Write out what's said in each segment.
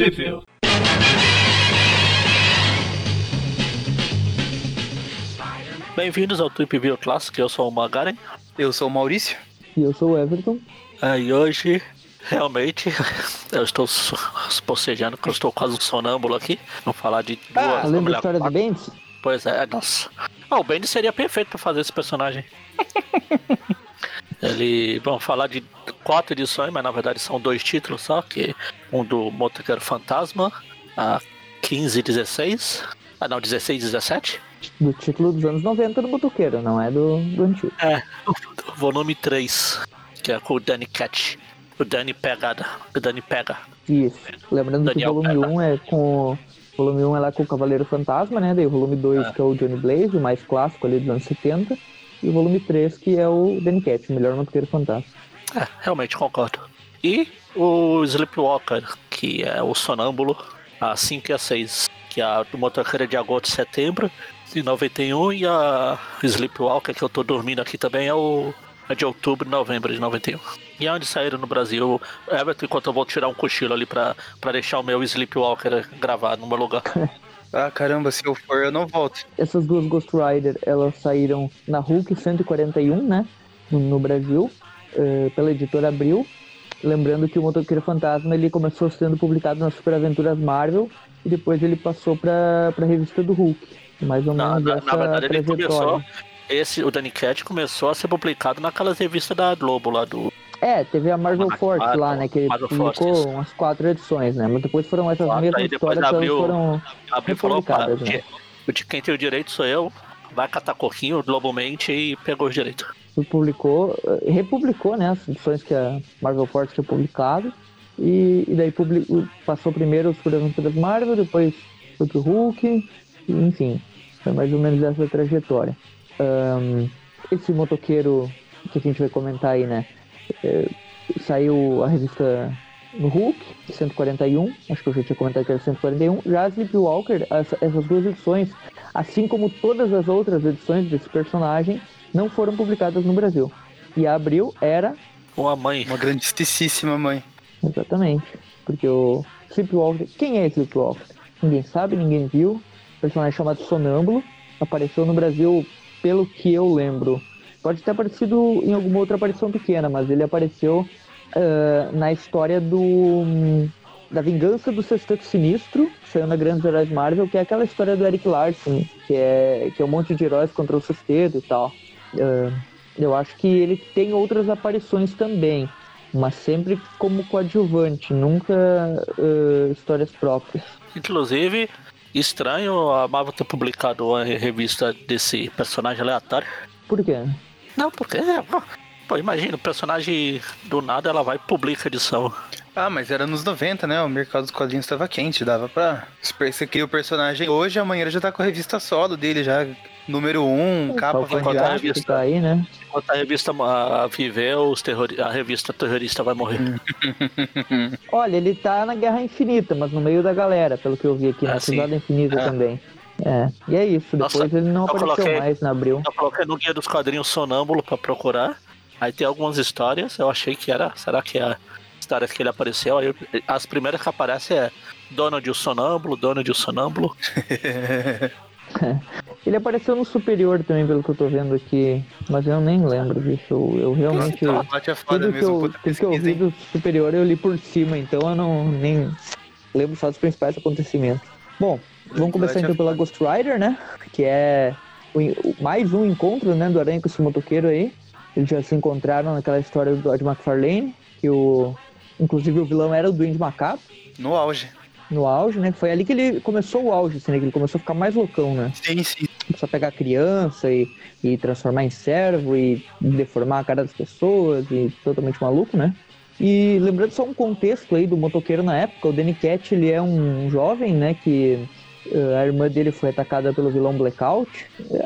Review. Bem-vindos ao Trip View Classic, eu sou o Magaren. Eu sou o Maurício. E eu sou o Everton. É, e hoje, realmente, eu estou bocejando, porque eu estou quase um sonâmbulo aqui. Vamos falar de duas... Ah, lembra melhor, a história do quatro- Bendis? Pois é, nossa. Ah, o Bendy seria perfeito pra fazer esse personagem. Ele, vamos falar de quatro edições, mas na verdade são dois títulos só, que um do Motoqueiro Fantasma, a 15 e 16, ah não, 16 e 17, Do título dos anos 90 do Botoqueiro, não é do, do antigo. é, o volume 3, que é com o Danny Cat, o Danny Pegada, o Danny Pega. Isso. Lembrando Daniel que o volume Pena. 1 é com. O volume 1 é lá com o Cavaleiro Fantasma, né? Daí o volume 2, É. que é o Johnny Blaze, o mais clássico ali dos anos 70. E o volume 3, que é o Danny Cat, o melhor motoqueiro fantasma. É, realmente concordo. E o Sleepwalker, que é o sonâmbulo, a 5 e a 6, que é a do motoqueiro de agosto e setembro de 91, e a Sleepwalker, que eu tô dormindo aqui também, é o é de outubro e novembro de 91. E é onde saíram no Brasil, Everton, enquanto eu vou tirar um cochilo ali pra, pra deixar o meu Sleepwalker gravado no meu lugar. Ah, caramba, se eu for, eu não volto. Essas duas Ghost Rider, elas saíram na Hulk 141, né? No Brasil, eh, pela editora Abril. Lembrando que o Motoqueiro Fantasma ele começou sendo publicado nas Super Aventuras Marvel e depois ele passou pra, pra revista do Hulk. Mais ou Na, menos na, essa na verdade, ele começou. Esse, o Danny Cat começou a ser publicado naquelas revistas da Globo lá do. É, teve a Marvel Force lá, né? Que ele Marvel publicou Force, umas quatro edições, né? Mas depois foram essas Quatro, mesmas aí depois histórias que abriu- foram. Abriu falou, Republicadas, né? quem tem o direito sou eu, vai catar coquinho, globalmente e pegou os direitos. Publicou, eh, republicou, né, as edições que a Marvel Force tinha publicado, e, e daí publi- passou primeiro os Aventuras Marvel, depois foi pro Hulk, enfim, foi mais ou menos essa trajetória. Ahn, esse motoqueiro que a gente vai comentar aí, né, eh, saiu a revista no Hulk, 141, acho que eu já tinha comentado que era 141, já Sleepwalker, essa- essas duas edições, assim como todas as outras edições desse personagem, não foram publicadas no Brasil. E a Abril era, Uma mãe. Uma grandíssima mãe. exatamente, porque o Sleepwalker, quem é Sleepwalker? Ninguém sabe, ninguém viu, personagem chamado Sonâmbulo, apareceu no Brasil, pelo que eu lembro, pode ter aparecido em alguma outra aparição pequena, mas ele apareceu ah, na história do da vingança do Sexteto Sinistro, saiu na Grandes Heróis Marvel, que é aquela história do Eric Larson, que é, que é um monte de heróis contra o Sexteto e tal. Ah, eu acho que ele tem outras aparições também, mas sempre como coadjuvante, nunca ah, histórias próprias. Inclusive, estranho a Marvel ter publicado uma revista desse personagem aleatório. Por quê? Não, porque. pô, Pô, imagina, o personagem do nada ela vai e publica a edição. Ah, mas era nos 90, né? O mercado dos quadrinhos estava quente, dava pra. Você cria o personagem hoje, amanhã ele já tá com a revista solo dele, já. Número 1, um, capa o vai variada. fantástico que tá aí, né? Enquanto a revista a viver, os terrori a revista terrorista vai morrer. Olha, ele tá na Guerra Infinita, mas no meio da galera, pelo que eu vi aqui, na Ah, sim. Cruzada Infinita É. também. É, e é isso, depois Nossa, ele não eu apareceu coloquei- mais na Abril. Eu coloquei no guia dos quadrinhos sonâmbulo pra procurar. Aí tem algumas histórias, eu achei que era. Será que é histórias que ele apareceu? Aí eu- as primeiras que aparecem é Donald o Sonâmbulo, Donald o Sonâmbulo. Ele apareceu no Superior também, pelo que eu tô vendo aqui, mas eu nem lembro disso. Eu, eu realmente. Então, bate é foda Tudo que, eu, tudo que eu vi do Superior eu li por cima, então eu não nem lembro só dos principais acontecimentos. Bom, vamos começar é então pela. Ghost Rider, né? Que é o, o- mais um encontro né, do Aranha com esse motoqueiro aí. Eles já se encontraram naquela história do Todd McFarlane, que o. Inclusive o vilão era o Duende Macaco, No auge. no auge, né? Foi ali que ele começou o auge, assim, né? Que ele começou a ficar mais loucão, né? Sim, sim. Começou a pegar criança e, e transformar em servo e deformar a cara das pessoas e totalmente maluco, né? E lembrando só um contexto aí do motoqueiro na época, o Danny Cat, ele é um jovem, né, que eh, a irmã dele foi atacada pelo vilão Blackout.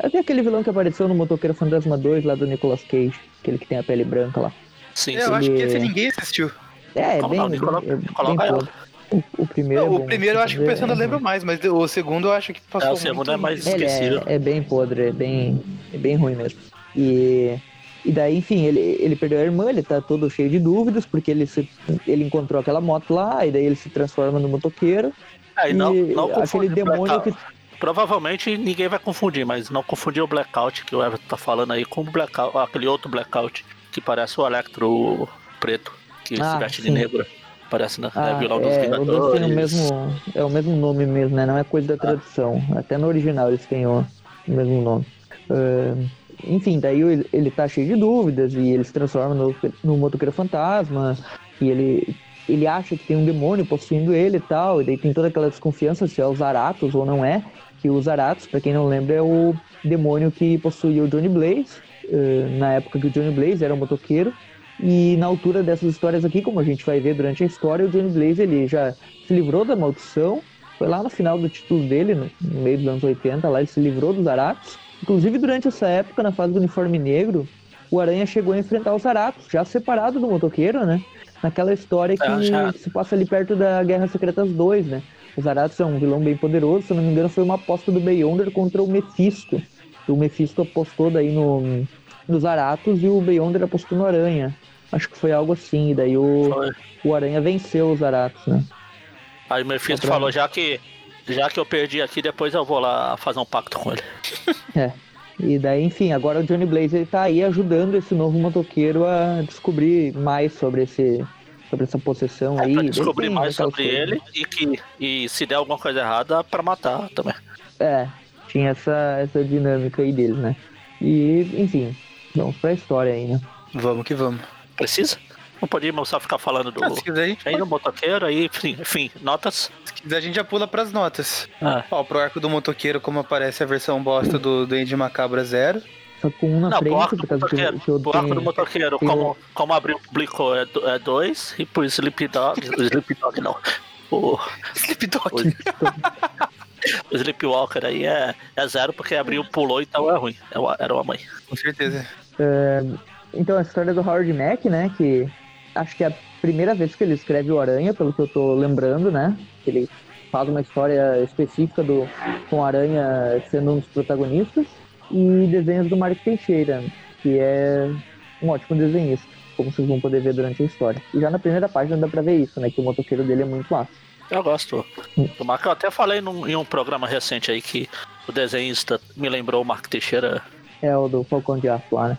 Até aquele vilão que apareceu no Motoqueiro Fantasma 2 lá do Nicolas Cage, aquele que tem a pele branca lá. Sim, Eu acho que esse ninguém assistiu. É, é bem, não? bem, Coloca- é. O, o primeiro é o primeiro eu acho que o pessoal é- ainda lembra mais, mas o segundo eu acho que passou É, o segundo muito- é mais- esquecido. é, é bem podre, é bem, é bem ruim mesmo. E E daí, enfim, ele, ele perdeu a irmã, ele tá todo cheio de dúvidas, porque ele, se, ele encontrou aquela moto lá, e daí ele se transforma no motoqueiro. É, e não, não aquele demônio que. Blackout. Provavelmente ninguém vai confundir, mas não confundir o Blackout que o Everton tá falando aí com o Blackout, aquele outro Blackout que parece o Electro preto, que Ah, se veste de sim. negro. Parece, né? Ah, dos é, os o mesmo, é o mesmo nome mesmo, né? Não é coisa da tradução. Até no original eles têm o, mesmo nome. Ah, enfim, daí ele, ele tá cheio de dúvidas e ele se transforma no, no motoqueiro fantasma e ele, ele acha que tem um demônio possuindo ele e tal, e daí tem toda aquela desconfiança se é o Zaratos ou não é, que o Zaratos, pra quem não lembra, é o demônio que possuía o Johnny Blaze, eh, na época que o Johnny Blaze era um motoqueiro, e na altura dessas histórias aqui, como a gente vai ver durante a história, o Johnny Blaze ele já se livrou da maldição, foi lá no final do título dele, no, meio dos anos 80, lá ele se livrou dos Zaratos. Inclusive, durante essa época, na fase do uniforme negro, o Aranha chegou a enfrentar os Zaratos, já separado do motoqueiro, né? Naquela história que Ah, se passa ali perto da Guerra Secretas 2, né? O Zaratos é um vilão bem poderoso, se eu não me engano, foi uma aposta do Beyonder contra o Mephisto. O Mephisto apostou daí no, no Zaratos e o Beyonder apostou no Aranha. Acho que foi algo assim, e daí o, Foi. o Aranha venceu os Zaratos, né? Aí o Mephisto falou, já que, já que eu perdi aqui, depois eu vou lá fazer um pacto com ele. É. E daí, enfim, agora o Johnny Blaze ele tá aí ajudando esse novo motoqueiro a descobrir mais sobre esse sobre essa possessão aí. É, Daí descobrir tem mais aquelas sobre coisas. ele e que e se der alguma coisa errada, pra matar também. É, tinha essa, essa dinâmica aí dele, né? E, enfim, vamos pra história aí, né? Vamos que vamos. Precisa? Não podíamos só ficar falando do. Ah, se quiser, a gente, Aí no motoqueiro, aí, enfim, enfim, notas. se quiser, a gente já pula pras notas. Ah, Ó, pro arco do motoqueiro, como aparece a versão bosta do Duende Macabra Zero. Só com um na não, frente, arco do por causa que, motoqueiro. que eu Pro arco do motoqueiro, como, como abriu publicou é 2 é dois, e pro Sleep Dog. o Sleep Dog não. O, Slipdog. o Sleepwalker aí é, é zero porque abriu, pulou, então é ruim. É uma- Era uma mãe. Com certeza. Então, a história do Howard Mack, né? Que acho que é a primeira vez que ele escreve o Aranha, pelo que eu tô lembrando, né? Ele faz uma história específica do com o Aranha sendo um dos protagonistas. E desenhos do Mark Teixeira, que é um ótimo desenhista, como vocês vão poder ver durante a história. E já na primeira página dá pra ver isso, né? Que o motoqueiro dele é muito massa. Eu gosto Marco. Eu até falei num, em um programa recente aí que o desenhista me lembrou o Marco Teixeira. É o do Falcão de Aço lá, né?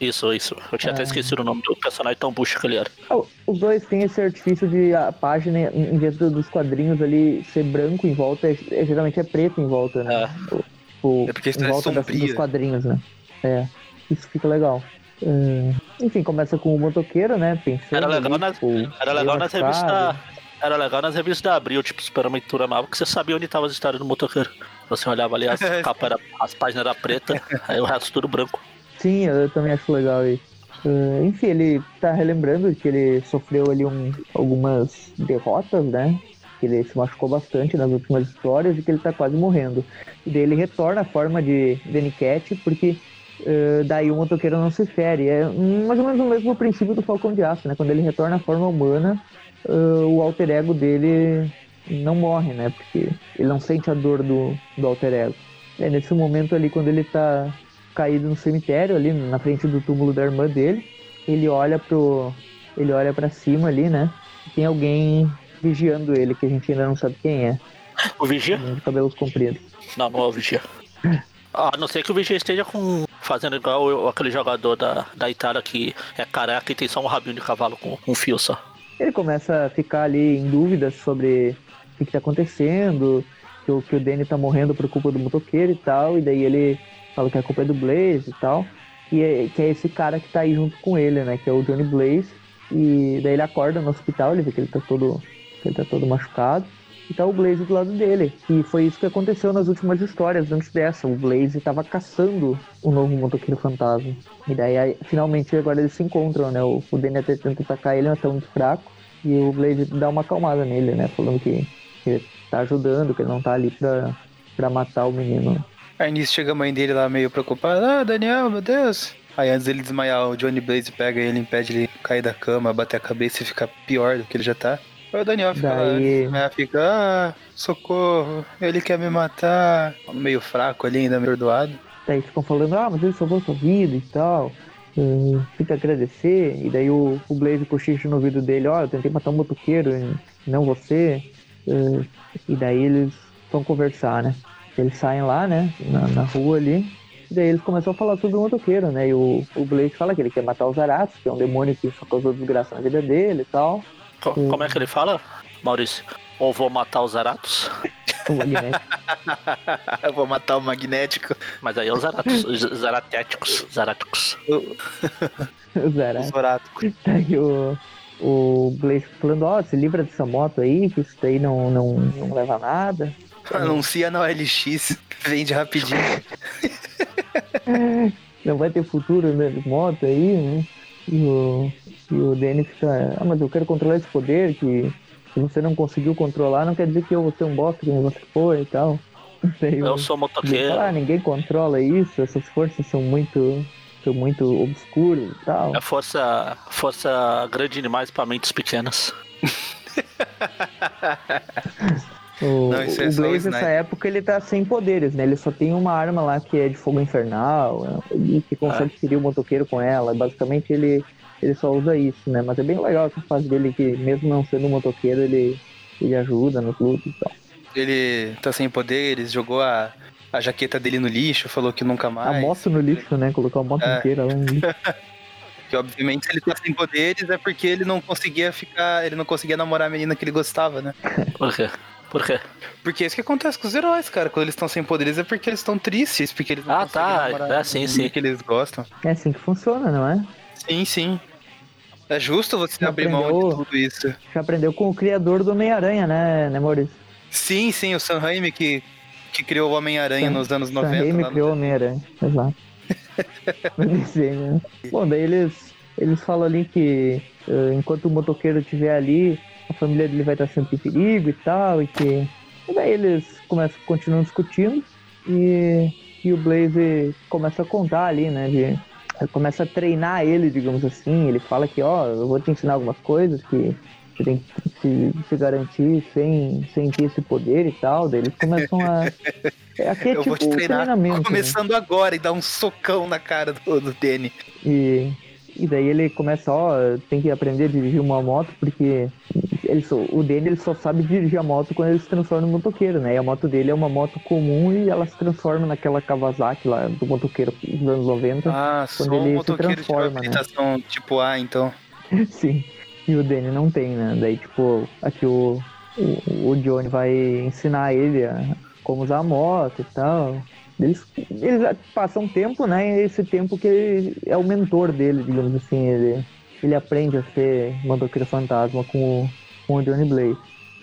Isso, isso. Eu tinha até Ah. esquecido o nome do personagem tão bucho que ele era. Ah, Os dois têm esse artifício de a página, em vez do- dos quadrinhos ali ser branco em volta, é, é- geralmente é preto em volta, né? O- o- É porque a em é volta das- sombria. dos quadrinhos, né? É, isso fica legal. É, enfim, começa com o motoqueiro, né? Pensando Era legal ali, nas- tipo, Era legal nas revistas. Era legal nas revistas da Abril, tipo Super Aventura Marvel, que você sabia onde estavam as histórias do motoqueiro. Você olhava ali, as capas era, as páginas eram pretas, aí o resto tudo branco. Sim, eu também acho legal isso. É, enfim, ele tá relembrando que ele sofreu ali um- algumas derrotas, né? Que ele se machucou bastante nas últimas histórias e que ele tá quase morrendo. E daí ele retorna à forma de Danny porque eh, daí o motoqueiro não se fere. É mais ou menos o mesmo princípio do Falcão de Aço, né? Quando ele retorna à forma humana, eh, o alter ego dele não morre, né? Porque ele não sente a dor do, do alter ego. É nesse momento ali, quando ele tá caído no cemitério, ali na frente do túmulo da irmã dele, ele olha pro. Ele olha para cima ali, né? E tem alguém vigiando ele, que a gente ainda não sabe quem é. O Vigia? um de cabelos compridos. Não, não é o Vigia. A não ser que o Vigia esteja com. fazendo igual o- aquele jogador da, da Itália que é careca e tem só um rabinho de cavalo com um fio só. Ele começa a ficar ali em dúvidas sobre o que, que tá acontecendo, que o, que o Danny tá morrendo por culpa do motoqueiro e tal, e daí ele fala que a culpa é do Blaze e tal, e é, que é esse cara que tá aí junto com ele, né, que é o Johnny Blaze, e daí ele acorda no hospital, ele vê que ele tá todo, que ele tá todo machucado, e tá o Blaze do lado dele, e foi isso que aconteceu nas últimas histórias, antes dessa, o Blaze tava caçando o novo motoqueiro fantasma, e daí aí, finalmente agora eles se encontram, né, o, o Danny até tenta atacar ele, mas tá muito fraco, e o Blaze dá uma acalmada nele, né? Falando que, que ele tá ajudando, que ele não tá ali pra, pra matar o menino. Aí nisso chega a mãe dele lá meio preocupada. Ah, Daniel, meu Deus. Aí antes dele desmaiar, o Johnny Blaze pega ele, impede ele cair da cama, bater a cabeça e ficar pior do que ele já tá. Aí o Daniel fica Daí- lá, né, fica, ah, socorro, ele quer me matar. Meio fraco ali, ainda meio perdoado. Daí ficam falando, ah, mas ele salvou sua vida e tal. Uh, fica agradecer, e daí o, o Blaze cochicha no ouvido dele, ó, eu tentei matar um motoqueiro, não você. Uh, e daí eles vão conversar, né? Eles saem lá, né, na, na rua ali, e daí eles começam a falar sobre o motoqueiro, né? E o, o Blaze fala que ele quer matar os Zaratos, que é um demônio que só causou desgraça na vida dele e tal. Co- Como é que ele fala, Maurício? Ou vou matar os Zaratos? O Magneto. Eu vou matar o magnético. Mas aí é os Zaratos, os Zaratéticos, Zaráticos. Os Zaratos. Os oráculos. Daí o, o Blaze falando, ó, se livra dessa moto aí, que isso daí não, não, não leva a nada. Anuncia na OLX. Vende rapidinho. Não vai ter futuro né, de moto aí, né? E o, e o Danny fica, ah, mas eu quero controlar esse poder que se você não conseguiu controlar, não quer dizer que eu vou ser um bosta nem você foi e tal. Daí o- Eu sou motoqueiro. ah, ninguém controla isso, essas forças são muito, são muito obscuras e tal. É força, força grande demais pra mentes pequenas. O, Não, isso é o Blaze, nessa época, ele tá sem poderes, né? Ele só tem uma arma lá que é de fogo infernal e que consegue ferir o motoqueiro com ela. Basicamente, ele, ele só usa isso, né? Mas é bem legal essa fase dele que, mesmo não sendo um motoqueiro, ele, ele ajuda nos lutas e tal. Ele tá sem poderes, jogou a, a jaqueta dele no lixo, falou que nunca A mais. moto no lixo, né? Colocar a moto É. inteira lá no lixo. Que obviamente se ele tá sem poderes é porque ele não conseguia ficar. Ele não conseguia namorar a menina que ele gostava, né? Por quê? Por quê? Porque é isso que acontece com os heróis, cara. Quando eles estão sem poderes é porque eles estão tristes, porque eles não Ah, tá. É, a sim, que eles gostam. É assim que funciona, não é? Sim, sim. É justo você Já abrir mão aprendeu? de tudo isso. Já aprendeu com o criador do Homem-Aranha, né, né, Maurício? Sim, sim, o Sam Raimi que, que criou o Homem-Aranha Sam- nos anos Sam 90. Raimi lá no- criou o Homem-Aranha, exato. Né? Bom, daí eles, eles falam ali que eh, enquanto o motoqueiro estiver ali, a família dele vai estar sempre em perigo e tal, e que... E daí eles começam, continuam discutindo, e, e o Blaze começa a contar ali, né, de... Começa a treinar ele, digamos assim, ele fala que, ó, eu vou te ensinar algumas coisas que você tem que se, se garantir sem, sem ter esse poder e tal, daí eles começam a... É, aqui é Eu tipo vou te um treinar treinamento, né? começando agora e dar um socão na cara do, do Danny. E, e daí ele começa, ó, tem que aprender a dirigir uma moto, porque ele só, o dele ele só sabe dirigir a moto quando ele se transforma em motoqueiro, né? E a moto dele é uma moto comum e ela se transforma naquela Kawasaki lá do motoqueiro dos anos 90. Ah, Quando ele se motoqueiro de transforma, né? habilitação tipo A, então. Sim. E o Danny não tem, né? Daí, tipo, aqui o, o, o Johnny vai ensinar ele a como usar a moto e tal. Eles, eles passam um tempo, né? E esse tempo que ele é o mentor dele, digamos assim. Ele, ele aprende a ser motoqueiro fantasma com o, com o Johnny Blaze.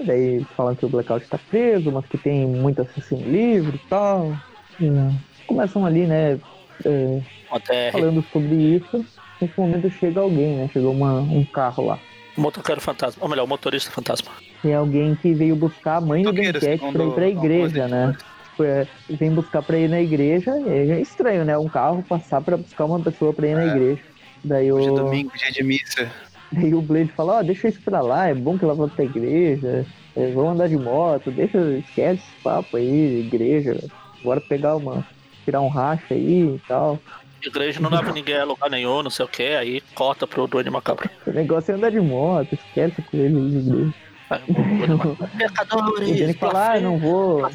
Daí falam que o Blackout tá preso, mas que tem muito assassino livre e tal. E, né, começam ali, né? é, Até falando sobre isso. Nesse momento chega alguém, né? Chegou uma, um carro lá. motoqueiro fantasma. Ou melhor, o motorista fantasma. Tem alguém que veio buscar a mãe do Motoqueiro, Denket pra ir pra igreja, né? Tipo, é, vem buscar pra ir na igreja, e é estranho, né? Um carro passar pra buscar uma pessoa pra ir na É. igreja. Daí Hoje é o, domingo, dia de missa. daí o Blade fala, ó, deixa isso pra lá, é bom que ela volta pra igreja, é, vamos andar de moto, deixa, esquece esse papo aí, igreja, bora pegar uma, tirar um racha aí e tal. Igreja não leva ninguém a lugar nenhum, não sei o que, aí corta pro Duane Macabro. O negócio é andar de moto, esquece com ele de igreja. Pecadores! ele fala, ah, não vou!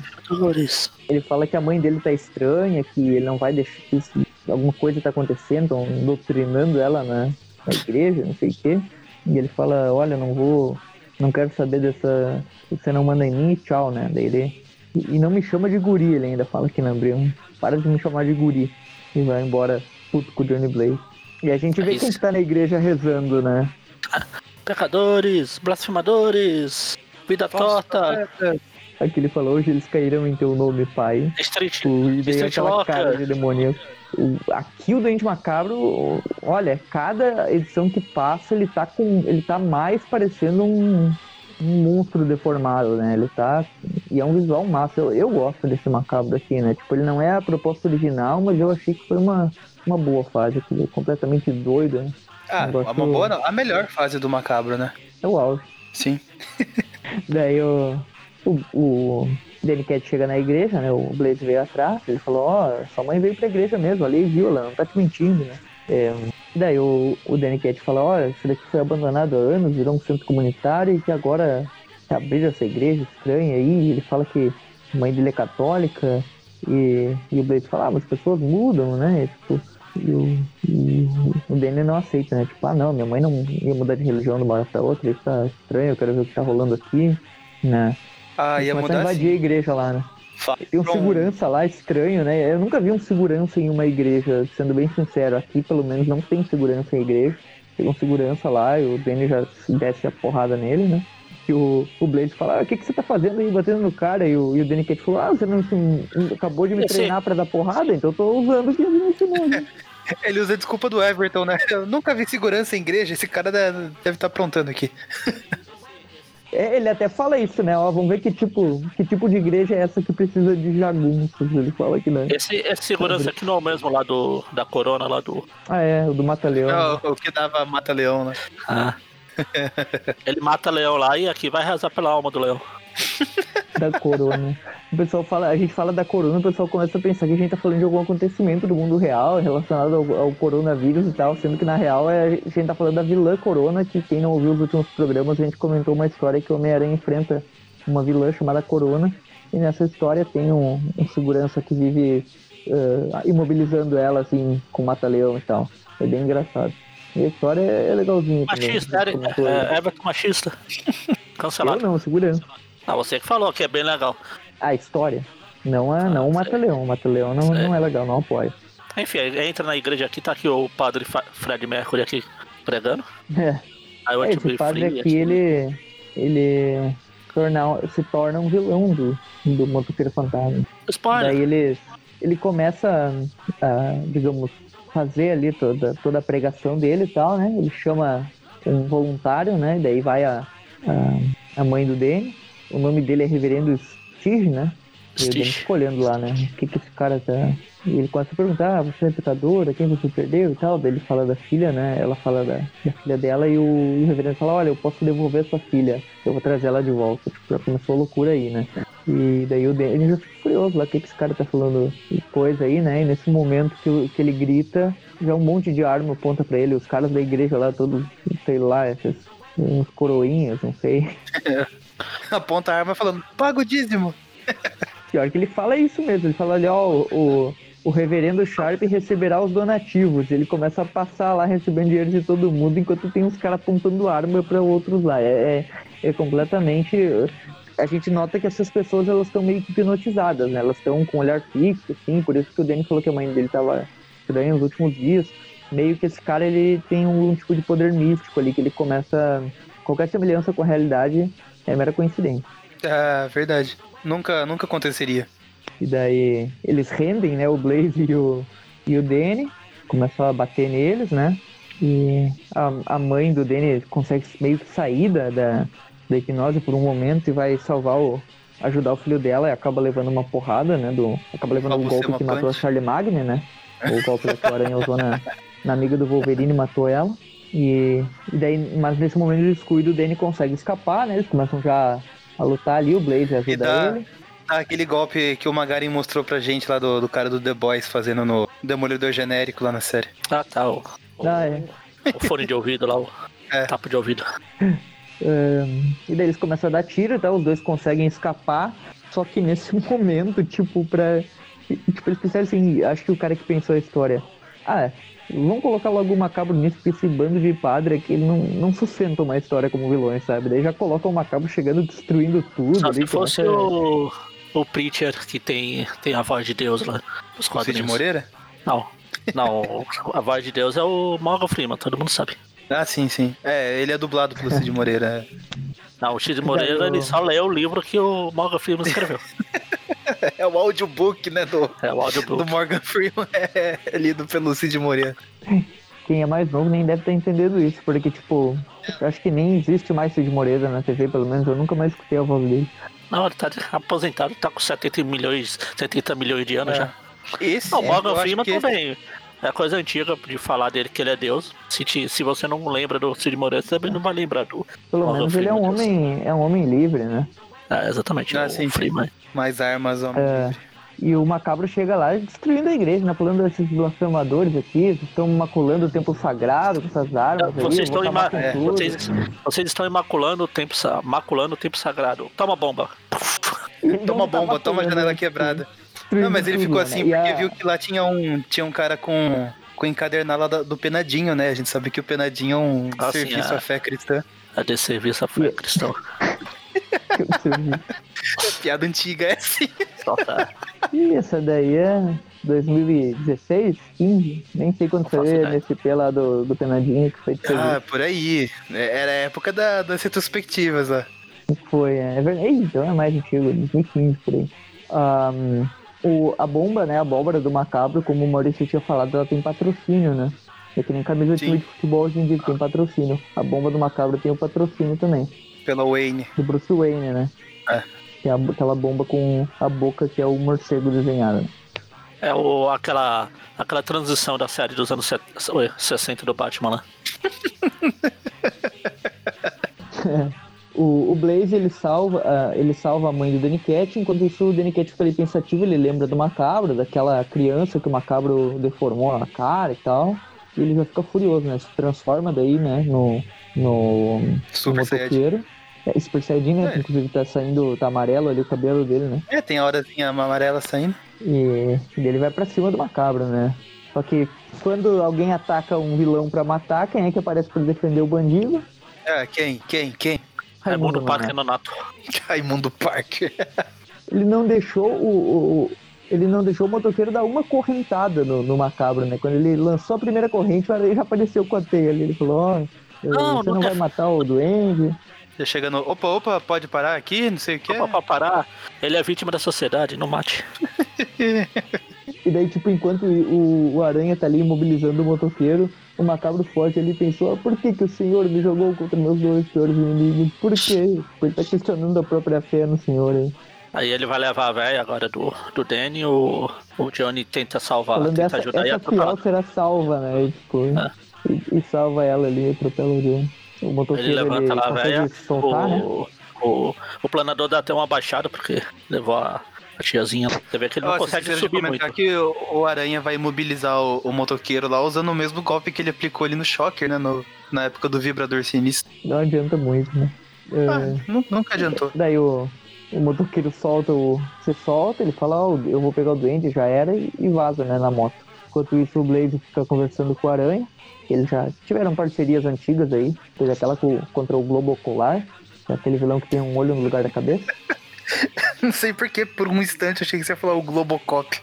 Ele fala que a mãe dele tá estranha, que ele não vai deixar que isso- alguma coisa tá acontecendo, estão doutrinando ela na, na igreja, não sei o quê. E ele fala, olha, não vou, não quero saber dessa, você não manda em mim e tchau, né? Daí ele, e, não me chama de guri, ele ainda fala aqui na Abril, para de me chamar de guri. E vai embora puto com o Johnny Blaze. E a gente vê É quem que tá na igreja rezando, né? Pecadores! Blasfemadores! Vida torta! Aqui ele falou, hoje eles caíram em teu nome, pai. Street, Tipo, e daí aquela cara de demoníaco. O- Aqui o Doente Macabro, olha, cada edição que passa, ele tá com. ele tá mais parecendo um, um monstro deformado, né? Ele tá. E é um visual massa. Eu, eu gosto desse macabro aqui, né? Tipo, ele não é a proposta original, mas eu achei que foi uma, uma boa fase aqui, completamente doido, né? Ah, uma boa, não, a melhor fase do macabro, né? É o auge. Sim. Daí o, o, o Danny Cat chega na igreja, né? O Blaze veio atrás, ele falou, ó, sua mãe veio pra igreja mesmo, ali viu, ela não tá te mentindo, né? É, E daí o, o Danny Cat fala, olha, isso daqui foi abandonado há anos, virou um centro comunitário e que agora abriram essa igreja estranha aí. Ele fala que a mãe dele é católica e, e o Blade fala, ah, mas as pessoas mudam, né? E, tipo, e o, e o Danny não aceita, né? Tipo, ah não, minha mãe não ia mudar de religião de uma hora pra outra, isso tá estranho, eu quero ver o que tá rolando aqui, né? Ah, ia começam a mudar invadir a sim. igreja lá, né? Tem um segurança lá estranho, né? Eu nunca vi um segurança em uma igreja, sendo bem sincero. Aqui, pelo menos, não tem segurança em igreja. Tem um segurança lá e o Danny já desce a porrada nele, né? E o, o Blade fala, ah, o que, que você tá fazendo aí, batendo no cara? E o, e o Danny Cat falou, ah, você não se- acabou de me treinar pra dar porrada? Então eu tô usando o que ele me ensinou. né?" Ele usa a desculpa do Everton, né? Eu nunca vi segurança em igreja, esse cara deve estar aprontando aqui. É, ele até fala isso, né? Ó, vamos ver que tipo, que tipo de igreja é essa que precisa de jagunços. Ele fala aqui, né? Esse, esse segurança aqui não é o mesmo lá do, da Corona, lá do. Ah, é, o do Mata-Leão. Não, o que dava mata-leão, né? Ah. Ele mata leão lá e aqui vai rezar pela alma do leão. da corona. O pessoal fala, a gente fala da corona, o pessoal começa a pensar que a gente tá falando de algum acontecimento do mundo real relacionado ao, ao coronavírus e tal, sendo que na real é, a gente tá falando da vilã corona, que quem não ouviu os últimos programas, a gente comentou uma história que o Homem-Aranha enfrenta uma vilã chamada Corona, e nessa história tem um, um segurança que vive eh, imobilizando ela, assim, com mata-leão e tal. É bem engraçado. E a história é, é legalzinha. Machista, aí. é, Everton machista. Eu Cancelado. não, segurança. Ah, você que falou que é bem legal. A história. Não, a, não o. Mata-Leão. O Mata-Leão não, Sei. não é legal, não apoio. Enfim, entra na igreja aqui, tá aqui o padre Fred Mercury aqui pregando. É, Aí o é esse padre Free, aqui, ele, ele torna, se torna um vilão do, do Motoqueiro Fantasma. Spoiler. Daí ele, ele começa a, digamos, fazer ali toda, toda a pregação dele e tal, né? Ele chama um voluntário, né? Daí vai a, a, a mãe do Danny. O nome dele é Reverendo Stige, né? E o Danny olhando lá, né? O que que esse cara tá... E ele começa a perguntar, ah, você é pecadora, quem você perdeu e tal. Daí ele fala da filha, né? Ela fala da, da filha dela e o, e o reverendo fala, olha, eu posso devolver a sua filha, eu vou trazer ela de volta. Tipo, já começou a loucura aí, né? E daí o Danny já fica curioso lá, o que, que esse cara tá falando coisa aí, né? E nesse momento que, que ele grita, já um monte de arma aponta pra ele, os caras da igreja lá, todos, sei lá, esses, uns coroinhas, não sei. Aponta a arma falando, paga o dízimo. Pior que ele fala isso mesmo, ele fala ali, ó, o, o, o reverendo Sharp receberá os donativos. Ele começa a passar lá recebendo dinheiro de todo mundo, enquanto tem uns caras apontando arma para outros lá. É, é, é completamente. A gente nota que essas pessoas elas estão meio que hipnotizadas, né? Elas estão com um olhar fixo, assim, por isso que o Danny falou que a mãe dele tava estranha nos últimos dias. Meio que esse cara ele tem um tipo de poder místico ali, que ele começa. Qualquer semelhança com a realidade é mera coincidência. Ah, verdade. Nunca, nunca aconteceria. E daí eles rendem, né? O Blaze e o, e o Danny. Começam a bater neles, né? E a, a mãe do Danny consegue meio que sair da, da, da hipnose por um momento e vai salvar o. ajudar o filho dela e acaba levando uma porrada, né? Do, acaba levando um golpe que matou a. Charlie Magne, né? O golpe que a aranha usou na, na amiga do Wolverine e matou ela. E, e daí, mas nesse momento de descuido, o Danny consegue escapar, né? Eles começam já a lutar ali, o Blaze ajuda dá- ele. Ah, aquele golpe que o Magarin mostrou pra gente lá do, do cara do The Boys fazendo no Demolidor genérico lá na série. Ah, tá. O, o, Ah, é. o fone de ouvido lá, o É. tapa de ouvido. E daí eles começam a dar tiro, tá? Os dois conseguem escapar. Só que nesse momento, tipo, pra. Tipo, eles pensaram assim, acho que o cara que pensou a história. Ah, vamos colocar logo o macabro nisso, porque esse bando de padre aqui ele não, não sustenta uma história como vilões, sabe? Daí já coloca o macabro chegando, destruindo tudo. Só ali, se fosse começa- o, o Preacher que tem, tem a voz de Deus lá. Os O Cid quadrinhos. Moreira? Não. Não, a voz de Deus é o Morgan Freeman, todo mundo sabe. Ah, sim, sim. É, ele é dublado pelo Cid Moreira. Não, o Cid Moreira ele só lê o livro que o Morgan Freeman escreveu. É o audiobook, né, do, É o audiobook. do Morgan Freeman. É, é lido pelo Cid Moreira. Quem é mais novo nem deve estar entendendo isso, porque, tipo, eu acho que nem existe mais Cid Moreira na TV, pelo menos eu nunca mais escutei a voz dele. Não, ele tá aposentado, tá com 70 milhões, 70 milhões de anos É. já. Esse Não, o é, Morgan Freeman que esse- também. É coisa antiga de falar dele que ele é Deus. Se, te- se você não lembra do Cid Moreira, você também não vai lembrar do. Pelo menos ele é um homem, é um homem livre, né? É, exatamente. Ah, sim, sim. Freeman. Mais armas, homem. É. E o macabro chega lá destruindo a igreja, né? Falando desses blasfemadores aqui, estão maculando o templo sagrado com essas armas. Vocês, aí, estão ima- é, vocês, vocês estão imaculando o tempo, sa- maculando o tempo sagrado. Toma bomba. Toma tá bomba, toma maculando, janela né? quebrada. Destruindo Não, mas ele tudo, ficou né? assim E porque a- viu que lá tinha um, tinha um cara com, com encadernado da- do Penadinho, né? A gente sabe que o Penadinho é um Ah, sim, serviço é. à fé cristã. A de serviço à fé cristã. Piada antiga é assim. Só tá. Ih, essa daí é 2016, 15, nem sei quando foi ideia. nesse P lá do, do Penadinho que foi de Ah, serviço. por aí. É, Era a época da, das retrospectivas, ó. Foi, é, verdade. Então é mais antigo, 2015 por aí. Ahn, o, a bomba, né, a abóbora do macabro, como o Maurício tinha falado, ela tem patrocínio, né? É que nem camisa de time de futebol hoje em dia que tem patrocínio. A bomba do macabro tem o patrocínio também, Pela Wayne. do Bruce Wayne, né? É. Que é a- aquela bomba com a boca que é o morcego desenhado. né? É o, aquela, aquela transição da série dos anos set- oi, 60 do Batman lá. O, o Blaze ele salva, ah, ele salva a mãe do Danny Cat, enquanto isso o Danny Cat fica ali pensativo, ele lembra do macabro, daquela criança que o macabro deformou a cara e tal. E ele já fica furioso, né? Se transforma daí, né, no, no, no Super Saiyajin. motoqueiro. É, Super Saiyajin, né? É. Inclusive tá saindo, tá amarelo ali o cabelo dele, né? É, tem a horazinha amarela saindo. E, e ele vai pra cima do macabro, né? Só que quando alguém ataca um vilão pra matar, quem é que aparece pra defender o bandido? Ah, quem? Quem? Quem? Raimundo Nonato. Parker Nonato. Raimundo Parker. ele não deixou o, o- o- ele não deixou o motoqueiro dar uma correntada no, no macabro, né? Quando ele lançou a primeira corrente, o aranha já apareceu com a teia ali. Ele falou, Não, você não não vai matar o duende. Já chega no. Opa, opa, pode parar aqui? Não sei o que. Pra, pra parar, ele é vítima da sociedade, não mate. E daí, tipo, enquanto o, o aranha tá ali imobilizando o motoqueiro, o macabro forte ali pensou, ah, por que, que o senhor me jogou contra meus dois piores inimigos? Por quê? Ele tá questionando a própria fé no senhor aí. Aí ele vai levar a velha agora do, do Danny, o, o Johnny tenta salvar, Falando tenta essa, ajudar e essa atropela. fiel será salva, né? E, tipo, Ah. e, e salva ela ali, atropela o Johnny. O motoqueiro Ele levanta ele lá a velha, soltar, né? o, o, o planador dá até uma baixada porque levou a, a tiazinha. Você vê que ele não Ó, consegue subir comentar muito. que o, o Aranha vai imobilizar o, o motoqueiro lá usando o mesmo golpe que ele aplicou ali no Shocker, né? no- na época do vibrador sinistro. Não adianta muito, né? É, Ah, nu- nunca adiantou. Daí o, o motoqueiro solta o. Você solta, ele fala, ó, eu vou pegar o doente, já era, e, e vaza, né, na moto. Enquanto isso, o Blaze fica conversando com o Aranha. Eles já tiveram parcerias antigas aí. Teve aquela com- contra o Globo Ocular, que é aquele vilão que tem um olho no lugar da cabeça. Não sei porque, por um instante, eu achei que você ia falar o Globocop.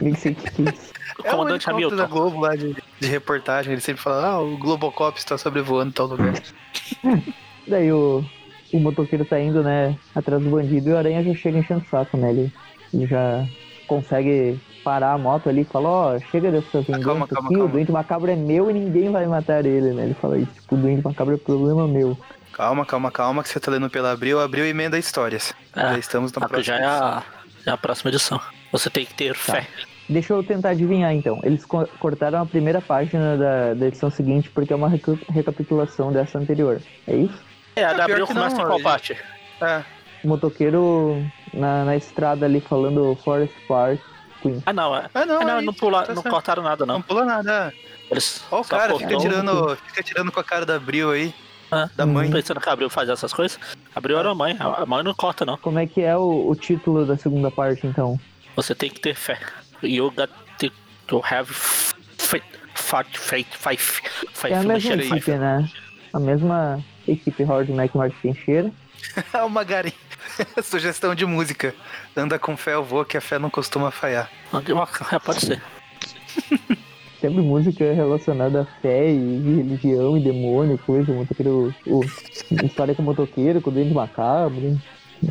Nem sei o que que é isso. O É o comandante helicóptero da Hamilton. Globo lá de, de reportagem. Ele sempre fala, ah, o Globocop está sobrevoando tal lugar. Daí o, o motoqueiro tá indo, né, atrás do bandido e o Aranha já chega enchendo o saco, né? Ele, ele já consegue parar a moto ali e fala, ó, chega dessa vingança Ah, calma, calma, aqui, o calma. doente macabro é meu e ninguém vai matar ele, né? Ele fala isso, tipo, o doente macabro é problema meu. Calma, calma, calma, que você tá lendo pela Abril. Abril emenda histórias. É, Já estamos na já próxima. é a, é a próxima edição. Você tem que ter fé. Deixa eu tentar adivinhar então. Eles co- cortaram a primeira página da, da edição seguinte porque é uma recu- recapitulação dessa anterior. É isso? É, a É, da Abril começa em qual parte? É, O motoqueiro na, na estrada ali falando Forest Park, Queen. Ah, não. É. Ah, não, Ah, não, aí não, pula, tá não cortaram nada, não não. pula nada. Eles Ó o cara, fica tirando, fica tirando com a cara da Abril aí. Ah, Da mãe. Pensando que a Abril faz essas coisas. Abril era a mãe. A mãe não corta, não. Como é que é o, o título da segunda parte então? Você tem que ter fé. You got to, have faith. Faith, faith, faith, faith. É a mesma equipe, né? A mesma equipe Howard Mac Martin Teixeira. Ah, o Magari. Sugestão de música. Anda com fé, eu vou, que a fé não costuma falhar. É, pode ser. Sempre música relacionada à fé e religião e demônio, coisa, motoqueiro. O, história com motoqueiro, com o dente macabro.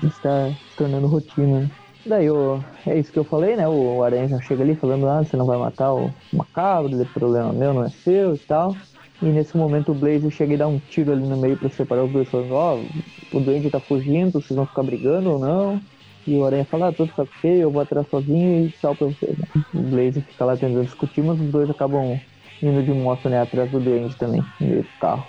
Está se tornando rotina. Daí o, é isso que eu falei, né? O Aranha já chega ali falando, ah, você não vai matar o macabro, é problema meu, não é seu e tal. E nesse momento o Blaze chega e dá um tiro ali no meio pra separar os dois, falando, ó, o doente tá fugindo, vocês vão ficar brigando ou não? E o Aranha fala, ah, tô saco cheio, eu vou atrás sozinho e tchau pra vocês. né? O Blaze fica lá tentando discutir, mas os dois acabam indo de moto, né, atrás do doente também, no meio do carro.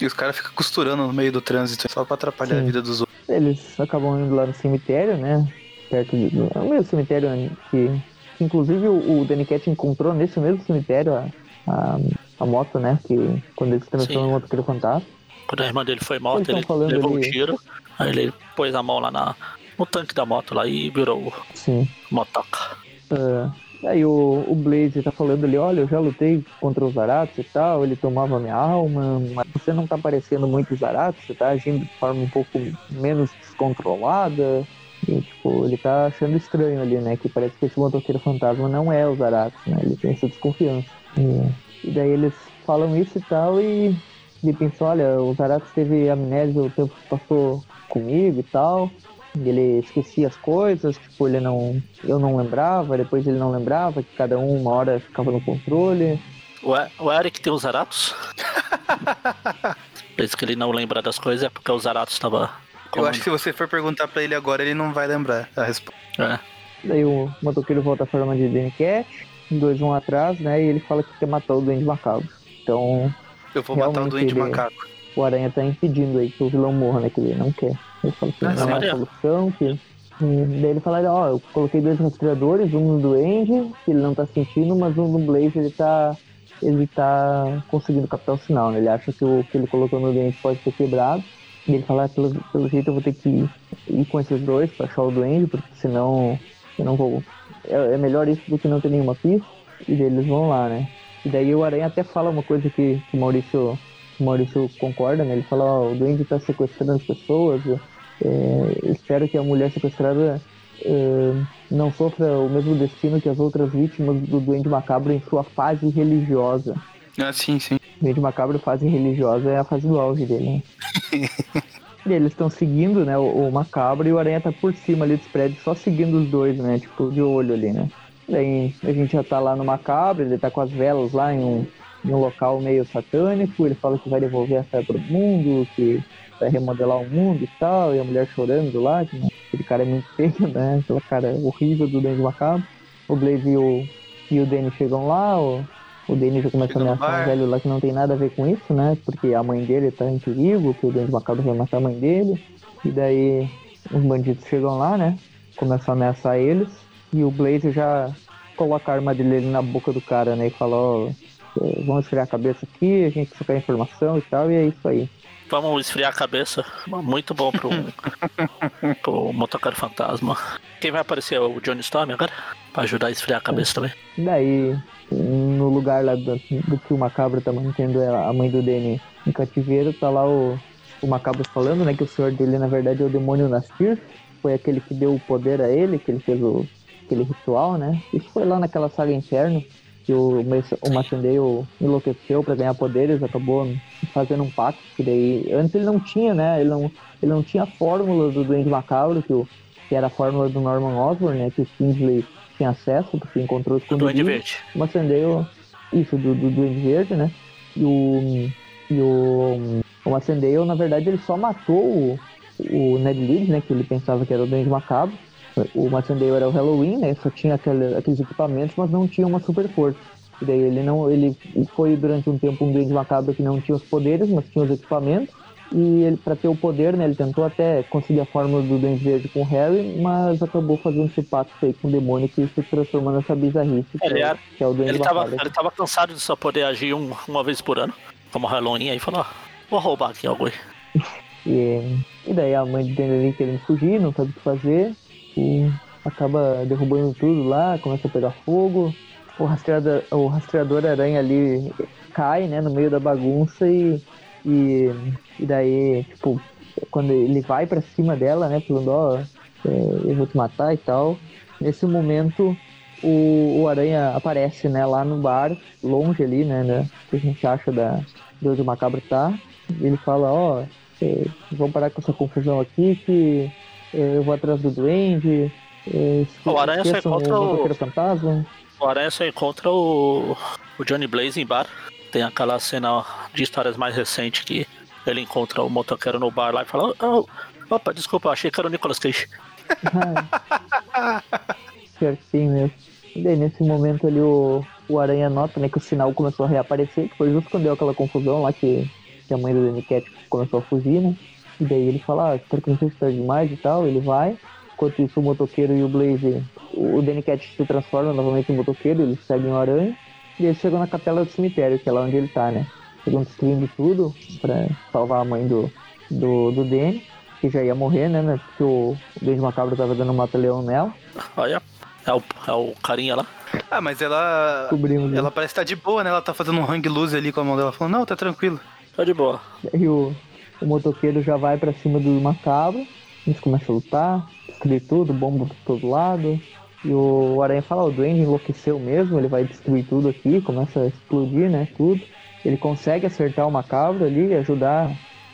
E os caras ficam costurando no meio do trânsito só pra atrapalhar Sim. a vida dos outros. Eles acabam indo lá no cemitério, né? perto de, é o mesmo cemitério que, que inclusive o, o Danny Cat encontrou nesse mesmo cemitério a, a, a moto, né? Que quando ele se transformou no motoqueiro fantasma. Quando a irmã dele foi morta, Eles ele levou ali- um tiro. Aí ele pôs a mão lá na, no tanque da moto lá e virou Sim. motoca. Ah, aí o, o Blaze tá falando ali, olha, eu já lutei contra os Zaratos e tal, ele tomava minha alma, mas você não tá parecendo muito Zaratos, você tá agindo de forma um pouco menos descontrolada. E, tipo, ele tá achando estranho ali, né? Que parece que esse motoqueiro fantasma não é o Zaratos, né? Ele tem essa desconfiança. E, e daí eles falam isso e tal, e ele pensa, olha, o Zaratos teve amnésia o tempo que passou comigo e tal. Ele esquecia as coisas, tipo, ele não. Eu não lembrava, depois ele não lembrava, que cada um uma hora ficava no controle. O, o Eric tem os Zaratos? Por isso que ele não lembra das coisas, é porque o Zaratos estava. Eu acho que se você for perguntar pra ele agora, ele não vai lembrar a resposta. É. Daí o motoqueiro volta à forma de Danny Cat, os dois vão atrás, né? E ele fala que quer matar o Duende Macabro. Então Eu vou matar o doente ele- macaco. o Aranha tá impedindo aí que o vilão morra, né? Que ele não quer. Ele fala que Ah, não é solução, que. daí ele fala, ó, eu coloquei dois rastreadores, um no Duende, que ele não tá sentindo, mas um no Blaze ele tá. Ele tá conseguindo captar o sinal, né? Ele acha que o que ele colocou no Duende pode ter quebrado. E ele fala, ah, pelo, pelo jeito eu vou ter que ir com esses dois pra achar o Duende, porque senão eu não vou. É, é melhor isso do que não ter nenhuma pista. E daí eles vão lá, né? E daí o Aranha até fala uma coisa que, que o Maurício o Maurício concorda, né? Ele fala, ó, o Duende tá sequestrando as pessoas, é, espero que a mulher sequestrada é, não sofra o mesmo destino que as outras vítimas do Duende Macabro em sua fase religiosa. Ah, sim, sim. Duende Macabro, fase religiosa, é a fase do auge dele, né? E eles estão seguindo, né, o, o Macabro e o Aranha tá por cima ali dos prédios, só seguindo os dois, né, tipo, de olho ali, né. Daí a gente já tá lá no Macabro, ele tá com as velas lá em um, em um local meio satânico, ele fala que vai devolver a fé pro mundo, que vai remodelar o mundo e tal, e a mulher chorando lá, que né, aquele cara é muito feio, né, aquela cara horrível do Duende Macabro. O Blaze e o, e o Danny chegam lá, o, o Danny já começa a ameaçar um velho lá que não tem nada a ver com isso, né? Porque a mãe dele tá em perigo, que o Duende Macabro vai matar a mãe dele. E daí os bandidos chegam lá, né? Começam a ameaçar eles. E o Blaze já coloca a arma dele na boca do cara, né? E fala, ó, eh, vamos esfriar a cabeça aqui, a gente precisa pegar informação e tal, e é isso aí. Vamos esfriar a cabeça. Muito bom pro, pro motoqueiro fantasma. Quem vai aparecer é o Johnny Storm agora? Pra ajudar a esfriar a cabeça também. Daí, no lugar lá do, do que o Macabro tá mantendo a mãe do Danny em cativeiro, tá lá o, o Macabro falando, né, que o senhor dele na verdade é o demônio Nastir, foi aquele que deu o poder a ele, que ele fez o, aquele ritual, né? Isso foi lá naquela saga Inferno, que o, o enlouqueceu pra ganhar poderes, acabou fazendo um pacto, que daí, antes ele não tinha, né, ele não, ele não tinha a fórmula do Duende Macabro, que, o, que era a fórmula do Norman Osborn, né, que o Kingsley tinha acesso, porque encontrou Do Duende. Verde. O Macendale, isso, do, do Duende Verde, né? E o, e o, o na verdade, ele só matou o, o Ned Leeds, né? Que ele pensava que era o Duende Macabro. O Macendale era o Halloween, né? Só tinha aquele, aqueles equipamentos, mas não tinha uma super força. E daí ele não, ele foi durante um tempo um Duende Macabro que não tinha os poderes, mas tinha os equipamentos. E ele, pra ter o poder, né? Ele tentou até conseguir a fórmula do Duende Verde com o Harry, mas acabou fazendo esse pacto aí com o demônio que se transformou nessa bizarrice, Ele é, era- que é o Duende Ele tava, ele tava cansado de só poder agir um- uma vez por ano. Como Halloween, aí falou, ó, vou roubar aqui algo aí. E, e daí a mãe de Danny querendo fugir, não sabe o que fazer. E acaba derrubando tudo lá, começa a pegar fogo. O rastreador, o rastreador aranha ali cai, né, no meio da bagunça e, e, e daí, tipo, quando ele vai pra cima dela, né, falando, ó, é, eu vou te matar e tal. Nesse momento, o, o aranha aparece, né, lá no bar, longe ali, né, né que a gente acha da, de onde o macabro tá. Ele fala, ó, é, vamos parar com essa confusão aqui que eu vou atrás do duende. É, O Aranha só encontra o- fantasma. O Aranha só encontra o, o Johnny Blaze em bar. Tem aquela cena de histórias mais recentes que ele encontra o motoqueiro no bar lá e fala: "Oh, Opa, desculpa, achei que era o Nicolas Cage. Certinho mesmo. E daí nesse momento ali o, o Aranha nota né, que o sinal começou a reaparecer, que foi justo quando deu aquela confusão lá que, que a mãe do Danny Cat começou a fugir, né? E daí ele fala, ah, espero que não seja tarde demais e tal, ele vai. Enquanto isso, o motoqueiro e o Blaze, o Danny Cat se transforma novamente em motoqueiro, eles seguem o aranha. E eles chegam na capela do cemitério, que é lá onde ele tá, né? Chegam destruindo tudo pra salvar a mãe do, do, do Danny, que já ia morrer, né? né? Porque o, Danny Macabro tava dando mata-leão nela. Olha, é o, é o carinha lá. Ah, mas ela. Descobrimos. né? Ela parece estar de boa, né? Ela tá fazendo um hang loose ali com a mão dela, falando, não, tá tranquilo. Tá de boa. E o, o motoqueiro já vai pra cima do macabro. Eles começam a lutar, destruir tudo, bomba por todo lado. E o Aranha fala, "Ó, o Duende enlouqueceu mesmo, ele vai destruir tudo aqui, começa a explodir, né, tudo. Ele consegue acertar o macabro ali, ajudar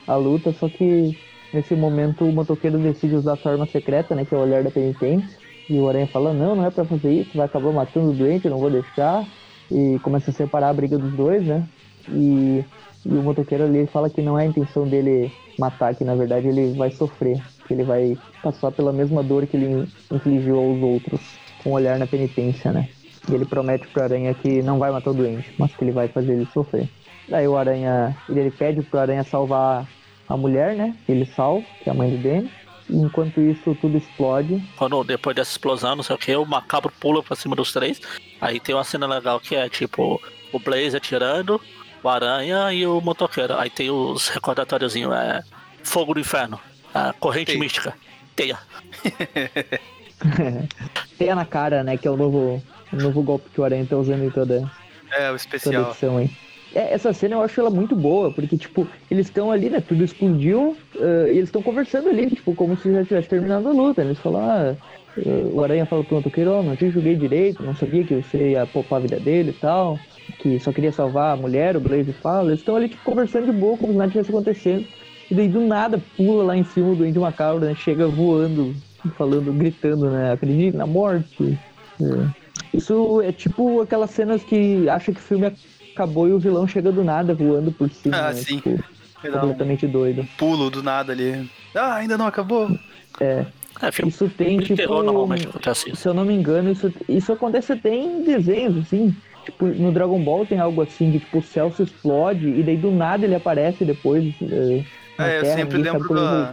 a luta, só que nesse momento o motoqueiro decide usar sua arma secreta, né, que é o olhar da penitência. E o Aranha fala, não, não é pra fazer isso, vai acabar matando o doente, eu não vou deixar. E começa a separar a briga dos dois, né? E, e o motoqueiro ali fala que não é a intenção dele matar, que na verdade ele vai sofrer. Que ele vai passar pela mesma dor que ele infligiu aos outros, com o olhar na penitência, né? E ele promete pro Aranha que não vai matar o doente, mas que ele vai fazer ele sofrer. Daí o Aranha, ele pede pro Aranha salvar a mulher, né? Ele salva, que é a mãe do Danny. Enquanto isso, tudo explode. Quando depois dessa explosão, não sei o que, o macabro pula pra cima dos três. Aí tem uma cena legal que é tipo o Blaze atirando, o Aranha e o motoqueiro. Aí tem os recordatóriozinhos, é Fogo do Inferno, a corrente Teia. mística, teia. Teia na cara, né? Que é o novo, o novo golpe que o Aranha tá usando em toda, É, o toda especial. edição aí. É, essa cena eu acho ela muito boa, porque, tipo, eles estão ali, né? Tudo explodiu, ah, e eles estão conversando ali, tipo, como se já tivesse terminado a luta. Eles falam, ah, o Aranha fala pro motoqueiro, ó, não te joguei direito, não sabia que você ia poupar a vida dele e tal, que só queria salvar a mulher, o Blaze fala. Eles estão ali, tipo, conversando de boa, como se nada tivesse acontecendo. E daí, do nada, pula lá em cima do Andy Macabro, né? Chega voando, falando, gritando, né? Acredite na morte. É. Isso é tipo aquelas cenas que acha que o filme acabou e o vilão chega do nada voando por cima. Ah, né? sim. Tipo, dar um completamente doido. pulo do nada ali. Ah, ainda não acabou. É, É, filme isso tem, de tipo. terror normalmente acontece isso. Se eu não me engano, isso, isso acontece até em desenhos, assim. Tipo, no Dragon Ball tem algo assim, que tipo, o céu se explode e daí do nada ele aparece depois. É, na É, eu Terra, sempre lembro da-.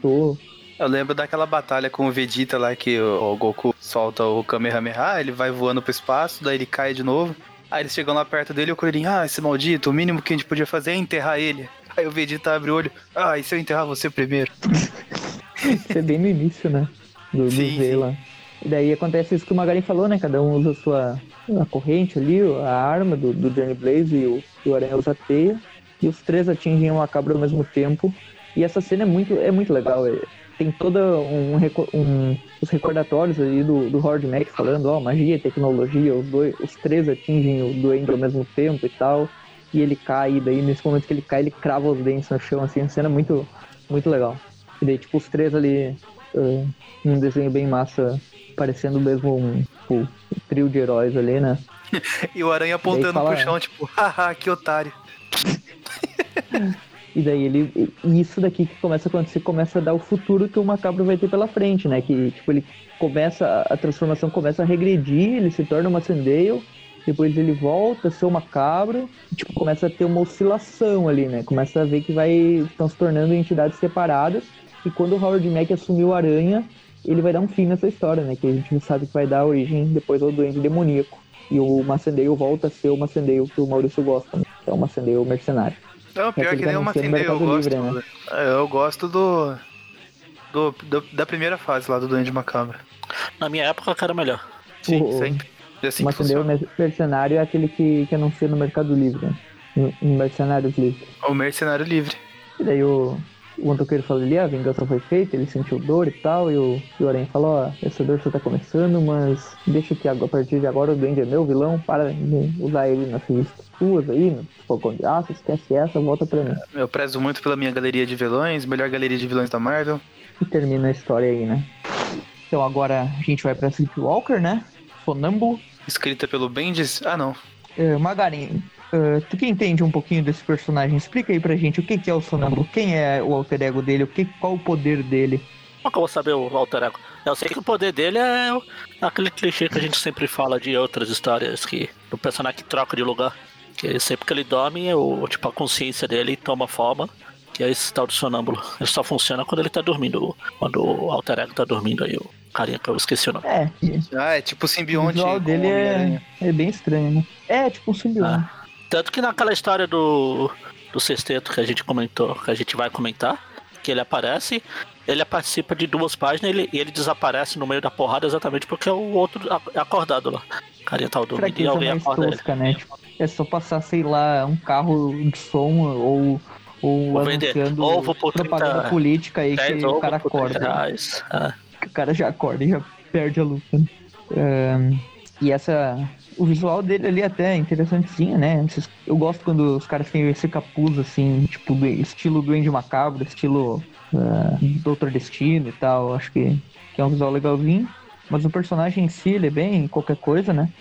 Eu lembro daquela batalha com o Vegeta lá que o, o Goku solta o Kamehameha, ele vai voando pro espaço, daí ele cai de novo. Aí eles chegam lá perto dele e o Kuririn, ah, esse maldito, o mínimo que a gente podia fazer é enterrar ele. Aí o Vegeta abre o olho, ah, e se eu enterrar você primeiro? Isso é bem no início, né? Do, do Sim, Z lá. E daí acontece isso que o Magarin falou, né? Cada um usa a sua a corrente ali, a arma do, do Johnny Blaze e o, o Aranha usa a teia. E os três atingem uma cabra ao mesmo tempo. E essa cena é muito, é muito legal. é- tem toda um, um- os recordatórios ali do, do Howard Mack falando, ó, magia e tecnologia, os dois, os três atingem o Duende ao mesmo tempo e tal. E ele cai, e daí nesse momento que ele cai, ele crava os dentes no chão, assim, a cena é muito, muito legal. E daí, tipo, os três ali, ah, num desenho bem massa, parecendo mesmo um, um trio de heróis ali, né? E o Aranha apontando fala- pro chão, tipo, haha, que otário. E daí ele. E isso daqui que começa a acontecer, começa a dar o futuro que o macabro vai ter pela frente, né? Que tipo, ele começa. A transformação começa a regredir, ele se torna uma Sandale, depois ele volta a ser o macabro, e, tipo, começa a ter uma oscilação ali, né? Começa a ver que vai. estão se tornando entidades separadas. E quando o Howard Mack assumiu a aranha, ele vai dar um fim nessa história, né? Que a gente sabe que vai dar origem depois ao doente demoníaco. E o Macendale volta a ser o Macendale que o Maurício gosta, né? que é o Macendale mercenário. Não, pior aquele que que nem no Fendei, eu Mercado gosto. Livre, né? é, Eu gosto do, do, do- Da primeira fase lá do Duende Macabro. Na minha época, era melhor. Sim, O- sempre. É assim o que Macendale funciona. mercenário é aquele que, que anuncia no Mercado Livre, né? No, no Mercenários Livre. O Mercenário Livre. E daí o, o motoqueiro fala ali, "Ah, a vingança foi feita, ele sentiu dor e tal, e o, e o Aranha fala, ó, essa dor só tá começando, mas deixa que a partir de agora o Duende é meu vilão, para de usar ele nas revistas suas aí, no Fogão de Aço, esquece essa, volta pra mim. Eu prezo muito pela minha galeria de vilões, melhor galeria de vilões da Marvel. E termina a história aí, né? Então agora a gente vai pra Sleepwalker, né? Sonâmbulo. Escrita pelo Bendis. Ah, não. Uh, Magarin, uh, tu que entende um pouquinho desse personagem, explica aí pra gente o que, que é o Sonâmbulo, quem é o alter ego dele, o que, qual o poder dele. Como que eu vou saber o alter ego? Eu sei que o poder dele é aquele clichê que a gente sempre fala de outras histórias, que o personagem que troca de lugar. Que sempre que ele dorme, é o, tipo, a consciência dele toma forma, que é esse tal de sonâmbulo. Ele só funciona quando ele tá dormindo, quando o alter ego tá dormindo aí, o carinha que eu esqueci o nome. É, Ah, é tipo o o simbionte. visual dele o é, é bem estranho, né? É, tipo um simbionte. Tanto que naquela história do, do sexteto que a gente comentou, que a gente vai comentar, que ele aparece, ele participa de duas páginas e ele, ele desaparece no meio da porrada exatamente porque o outro é acordado lá. O carinha tá dormindo e alguém mais acorda ele. tosca, né? Tipo, é só passar, sei lá, um carro de som ou, ou anunciando ovo por 30 propaganda política aí que 10 o cara por 30 acorda. reais. É. que o cara já acorda e já perde a luta. né? Ahn, e essa. O visual dele ali até é interessantezinho, né? Eu gosto quando os caras têm esse capuz, assim, tipo, do- estilo Duende Macabro, estilo ah, Doutor Destino e tal. Acho que, que é um visual legalzinho. Mas o personagem em si, ele é bem qualquer coisa, né?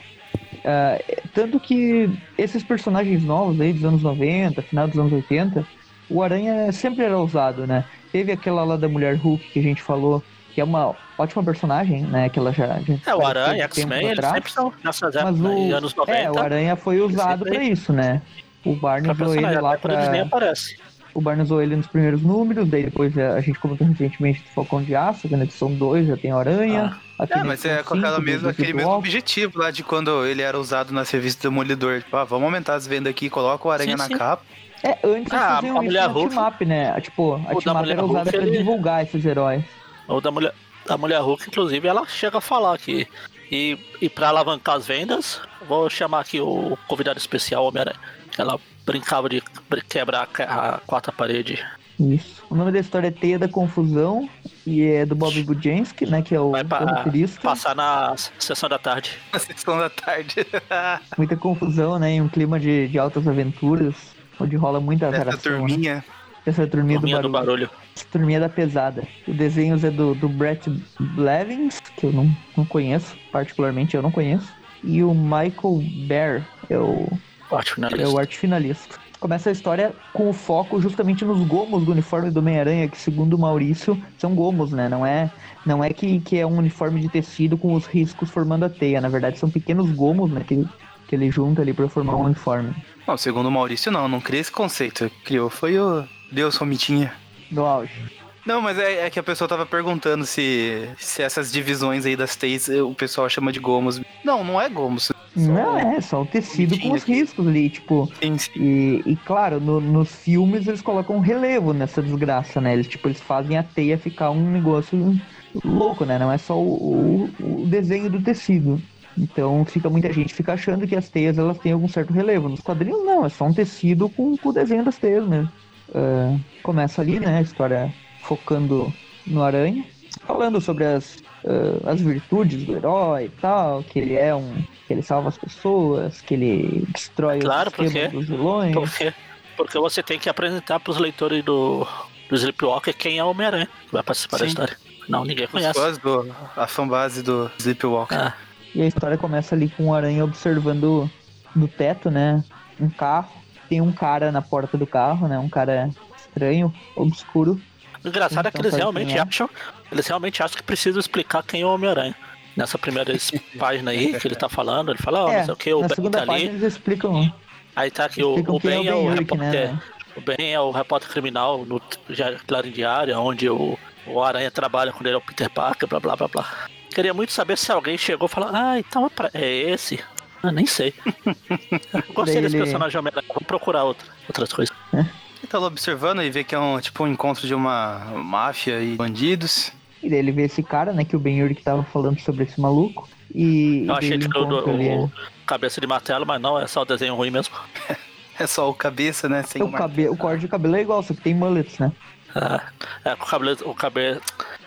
Ah, tanto que esses personagens novos aí dos anos 90, final dos anos 80, o Aranha sempre era usado, né? Teve aquela lá da Mulher Hulk que a gente falou, que é uma ótima personagem, né? Que ela já. já É, o Aranha, X-Men, eles atrás. sempre são nessas Mas épocas, aí, o, anos 90. é, o Aranha foi usado pra isso, né? O Barney pra usou ele lá eles nem pra. aparece. O Barney usou ele nos primeiros números, daí depois a a gente comentou recentemente do Falcão de Aço, que na edição 2 já tem o Aranha. Aqui É, na mas é com aquela 5 do- mesma, do aquele mesmo Walk. objetivo lá de quando ele era usado nas revistas do Demolidor. Tipo, ah, vamos aumentar as vendas aqui, coloca o Aranha Sim, na sim. capa. É, antes Ah, faziam isso na Hulk- Team-Up, né? Tipo, a O Team-Up Mulher era usada pra ele- divulgar esses heróis. Ou da mulher, da mulher Hulk, inclusive, ela chega a falar que. E, e pra alavancar as vendas, vou chamar aqui o convidado especial, Homem-Aranha. que Ela brincava de quebrar a quarta parede. Isso. O nome da história é Teia da Confusão e é do Bob Budiansky, né? Que é o, Vai o passar na sessão da tarde. Na sessão da tarde. Muita confusão, né? Em um clima de, de altas aventuras, onde rola muita Essa azaração. né? Essa turminha, Turminha do do barulho. barulho. Essa turminha da pesada. O desenho é do, do Brett Blevins, que eu não, não conheço, particularmente eu não conheço. E o Michael Bear é o, Ótimo, né? é o arte finalista. Começa a história com o foco justamente nos gomos do uniforme do Homem-Aranha, que segundo o Maurício, são gomos, né? Não é, não é que, que é um uniforme de tecido com os riscos formando a teia. Na verdade, são pequenos gomos, né? Que, que ele junta ali pra formar um uniforme. Não, segundo o Maurício, não. Não criei esse conceito. Criou foi o Deus Romitinha. No auge. Não, mas é, é que a pessoa tava perguntando se, se essas divisões aí das teias eh, o pessoal chama de gomos. Não, não é gomos. Não, é só o tecido com os riscos ali, tipo. Sim, sim. E, e claro, no- nos filmes eles colocam um relevo nessa desgraça, né? Eles, tipo, eles fazem a teia ficar um negócio louco, né? Não é só o, o- o desenho do tecido. Então fica muita gente fica achando que as teias elas têm algum certo relevo. Nos quadrinhos não, é só um tecido com, com o desenho das teias mesmo. Ah, começa ali, né? A história focando no aranha, falando sobre as, ah, as virtudes do herói e tal, que ele é um. que ele salva as pessoas, que ele destrói Claro, os porque- dos vilões. Porque, porque você tem que apresentar pros leitores do, do Sleepwalker quem é o Homem-Aranha que vai participar da Sim. história. Não, ninguém Os conhece. fãs do, a fanbase do Sleepwalker. Ah, E a história começa ali com o Aranha observando do teto, né? Um carro. Tem um cara na porta do carro, né? Um cara estranho, obscuro. o engraçado é que Então, eles realmente é? acham. Eles realmente acham que precisam explicar quem é o Homem-Aranha. Nessa primeira página aí que ele tá falando, ele fala, ó, é, não sei o que, o Ben tá ali. eles explicam, Aí tá aqui, o, o quem Ben é é o o Ben Urich, repórter. né? O Ben é o repórter criminal no Clarim Diário, onde o, o Aranha trabalha quando ele é o Peter Parker, blá blá blá blá. Queria muito saber se alguém chegou e falou, ah, então é, é esse. Ah, nem sei. Gostei desse personagem Homem-Aranha, vou procurar outra, outras coisas. Ele tá lá observando e vê que é um tipo um encontro de uma máfia e bandidos. E daí ele vê esse cara, né? Que o Ben Urich tava falando sobre esse maluco. E, Eu achei ele que o, ali, o cabeça de martelo, mas não, é só o desenho ruim mesmo. É só o cabeça, né? Sem o, cabe... o corte de cabelo é igual, só que tem mullets, né? Ah, é, o cabelo, o cabe,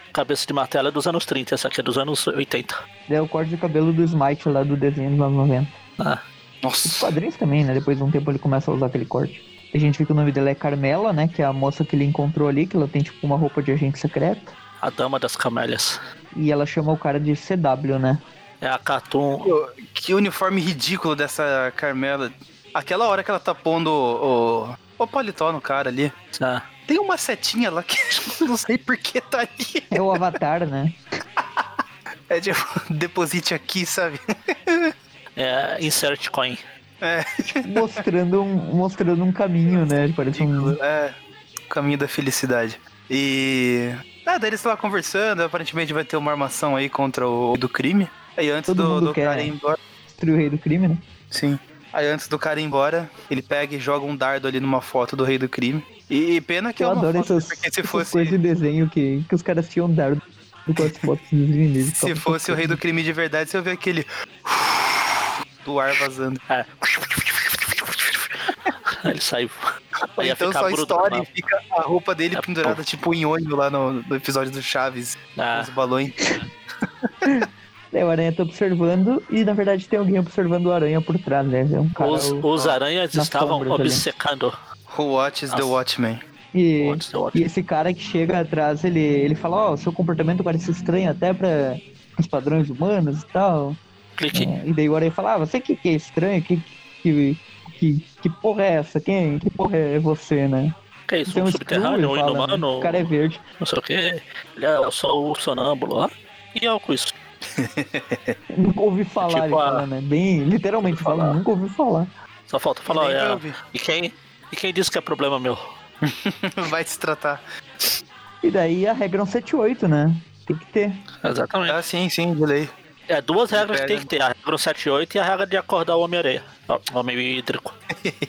cabeça de martelo é dos anos 30, essa aqui é dos anos 80. Daí é o corte de cabelo do Smite lá do desenho dos anos 90. Ah, Os Nossa. quadrinhos também, né? Depois de um tempo ele começa a usar aquele corte. A gente vê que o nome dela é Carmela, né? Que é a moça que ele encontrou ali, que ela tem tipo uma roupa de agente secreto. a Dama das Camélias. E ela chama o cara de CW, né? É a. Pô, Que uniforme ridículo dessa Carmela. Aquela hora que ela tá pondo o, o, o paletó no cara ali. ah, Tem uma setinha lá que não sei por que tá ali. É o Avatar, né? É tipo, deposite aqui, sabe? é Insert Coin. É, Mostrando um, mostrando um caminho, né? Parece um. é. O caminho da felicidade. E. Ah, daí eles estão lá conversando, aparentemente vai ter uma armação aí contra o do crime. Aí antes Todo do, mundo do quer. cara ir embora. Destruiu o rei do crime, né? Sim. Aí antes do cara ir embora, ele pega e joga um dardo ali numa foto do rei do crime. E, pena que Eu é uma adoro foto, essas, porque se essas fosse, coisas de desenho que, que os caras tinham dardo com as fotos dos inimigos. se fosse o rei do crime de verdade, você ia ver aquele do ar vazando. É. Ele sai. Ou Ia então ficar só não. e fica a roupa dele É, pendurada tipo em olho lá no, no episódio do Chaves, Ah, os balões. É, o Aranha tá observando e na verdade tem alguém observando o Aranha por trás, né? É um cara. os, o- os aranhas estavam ali. Who watches the Nossa. Watchmen? E, the e esse cara que chega atrás, ele, ele fala, ó, o seu comportamento parece estranho até para os padrões humanos e tal. Clique. É, e daí o Aranha fala, ah, você que, que é estranho, que, que, que, que porra é essa? Quem, que porra é você, né? Que é isso? Tem Um subterrâneo, um inumano? O cara é verde. Não sei o que. Ele é o sol sonâmbulo lá. E é com isso. Nunca ouvi falar, Tipo ele a- fala, né? Bem, literalmente falar. falando, nunca ouvi falar. Só falta falar, é, e quem, e quem disse que é problema meu? Vai se tratar. E daí a regra é um 78, né? Tem que ter. Exatamente. Ah, sim, sim, de lei. É duas regras que tem que ter, a regra 78 e a regra de acordar o Homem-Areia. Ó, Homem hídrico.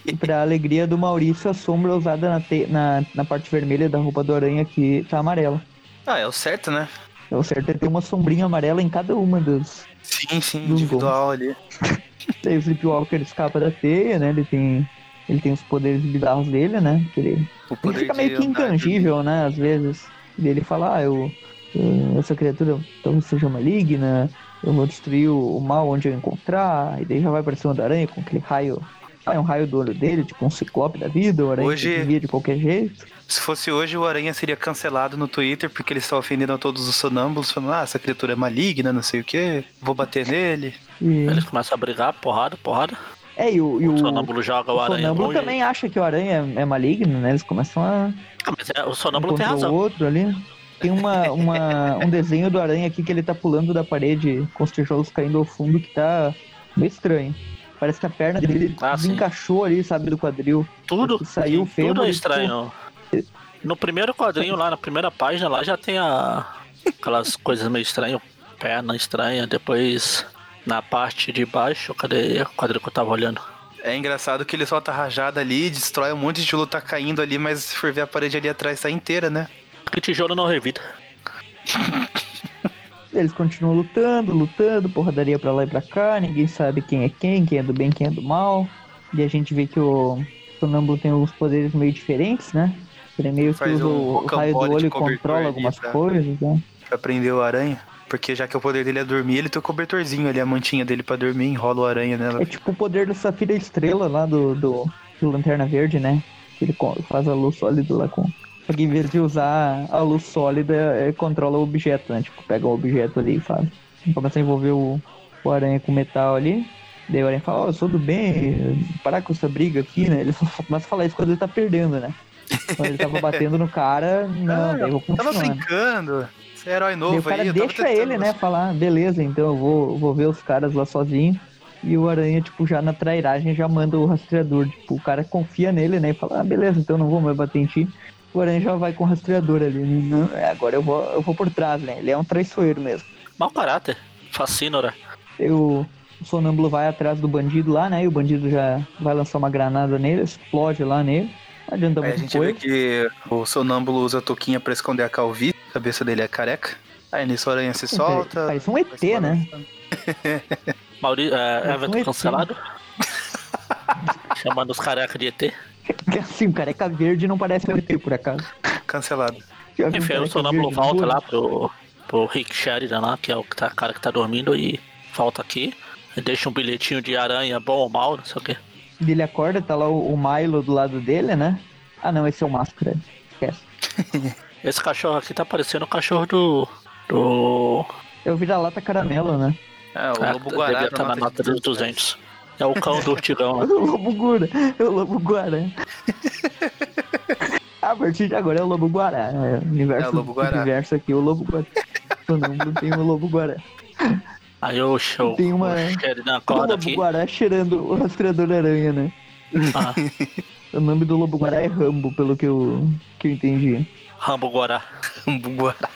E pra alegria do Maurício, a sombra usada na, te- na, na parte vermelha da roupa do aranha aqui tá amarela. Ah, é o certo, né? É o certo é ter uma sombrinha amarela em cada uma das. Sim, sim, Dos individual ali. Daí o Sleepwalker escapa da teia, né? Ele tem. Ele tem os poderes bizarros dele, né? Que ele, O ele fica meio que intangível, né? Às vezes. E daí ele fala, ah, eu, eu- essa criatura talvez seja maligna, eu vou destruir o, o mal onde eu encontrar. E daí já vai pra cima da aranha com aquele raio. Ah, é um raio do olho dele, tipo um ciclope da vida, o aranha Hoje- de qualquer jeito. Se fosse hoje, o Aranha seria cancelado no Twitter porque ele está ofendendo a todos os sonâmbulos, falando, ah, essa criatura é maligna, não sei o que, vou bater nele. E... Eles começam a brigar, porrada, porrada. É, e o, e o, O sonâmbulo joga o, o aranha sonâmbulo longe. também acha que o aranha é, é maligno, né? Eles começam a Ah, mas é, o sonâmbulo tem o razão. outro ali. Tem uma, uma, um desenho do aranha aqui que ele tá pulando da parede com os tijolos caindo ao fundo que tá meio estranho. Parece que a perna dele Ah, sim. desencaixou ali, sabe, do quadril. Tudo, saiu o tudo é estranho. No primeiro quadrinho lá, na primeira página lá, já tem a, aquelas coisas meio estranhas, perna estranha, depois na parte de baixo, cadê o quadrinho que eu tava olhando? É engraçado que ele solta rajada ali, destrói um monte de tijolo tá caindo ali, mas se for ver a parede ali atrás tá inteira, né? Porque tijolo não revida. Eles continuam lutando, lutando, porradaria pra lá e pra cá, ninguém sabe quem é quem, quem é do bem, quem é do mal. E a gente vê que o Sonâmbulo tem alguns poderes meio diferentes, né? Ele meio que Faz usa um o, raio do olho e controla algumas pra- coisas, né? Pra prender o aranha. Porque já que o poder dele é dormir, ele tem o cobertorzinho ali, a mantinha dele pra dormir, enrola o aranha nela. É tipo o poder do Safira Estrela lá do, do, do Lanterna Verde, né? Que ele faz a luz sólida lá com. Só que em vez de usar a luz sólida, é, controla o objeto, né? Tipo, pega o objeto ali e faz. Começa a envolver o, o aranha com metal ali. Daí o aranha fala, ó, eu sou do bem, parar com essa briga aqui, né? Ele só começa a falar isso quando ele tá perdendo, né? Quando ele tava batendo no cara, não, daí eu vou Tava continuar. brincando. Você é herói novo o cara aí, eu tava deixa ele, né, falar, beleza, então eu vou, vou ver os caras lá sozinho. E o Aranha, tipo, já na trairagem já manda o rastreador. Tipo, o cara confia nele, né? E fala, ah, beleza, então eu não vou mais bater em ti. O Aranha já vai com o rastreador ali. Não, é, agora eu vou, eu vou por trás, né? Ele é um traiçoeiro mesmo. Mau caráter. Fascínora. Aí o, o sonâmbulo vai atrás do bandido lá, né? E o bandido já vai lançar uma granada nele, explode lá nele. Não adianta a muito gente vê coisa. que o sonâmbulo usa a touquinha pra esconder a calvície, a cabeça dele é careca. Aí nisso a aranha se solta. Parece um ET, né? Mauri, é, É, Everton foi cancelado. Chamando os carecas de ET. Assim, o careca verde não parece um ET, por acaso. Cancelado. Um Enfim, o sonâmbulo volta lá pro, pro Rick Sheridan lá, que é o que tá, cara que tá dormindo, e volta aqui. E deixa um bilhetinho de aranha, bom ou mal, não sei o quê. Ele acorda, tá lá o, o Milo do lado dele, né? Ah não, esse é o Máscara. Esquece. Esse cachorro aqui tá parecendo o cachorro do. do. É o vira-lata caramelo, né? É, o Ah, lobo guará devia da estar na nota dos 200. É o cão do urtigão É lá. o Lobo Guara. É o Lobo Guará. a partir de agora é o Lobo Guará. É, o universo, É o Lobo Guará. universo aqui é o Lobo Guará. O nome tem o Lobo Guará. Aí o show. Tem uma- O acorda Lobo aqui. Guará cheirando o rastreador aranha, né? Ah, O nome do Lobo Guará é Rambo, pelo que eu, que eu entendi. Rambo Guará. Guará.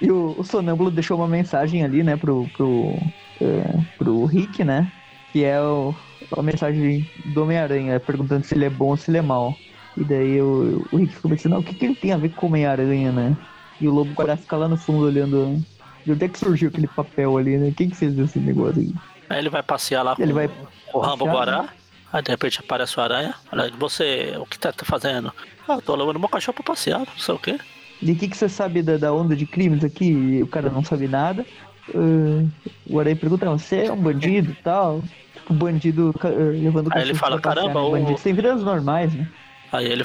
E o, o sonâmbulo deixou uma mensagem ali, né, pro, pro, é, pro Rick, né? Que é o, a mensagem do Homem-Aranha, perguntando se ele é bom ou se ele é mal. E daí o, o Rick ficou pensando, não, o que, que ele tem a ver com o Homem-Aranha, né? E o Lobo Guará fica lá no fundo olhando. De onde é que surgiu aquele papel ali, né? Quem que fez esse negócio aí? Aí ele vai passear lá com Ele vai o Rambo Guará. Aí de repente aparece o aranha. Olha, você, o que tá, tá fazendo? Ah, tô levando meu cachorro pra passear, não sei o quê. E o que, que você sabe da, da onda de crimes aqui? O cara não sabe nada. Ah, o Aranha pergunta, "Não, você é um bandido e tal? Tipo, bandido ca- ah, levando o Aí ele cachorro fala, pra passear, "Caramba, né? o- Bandido sem vidas normais, né? Aí ele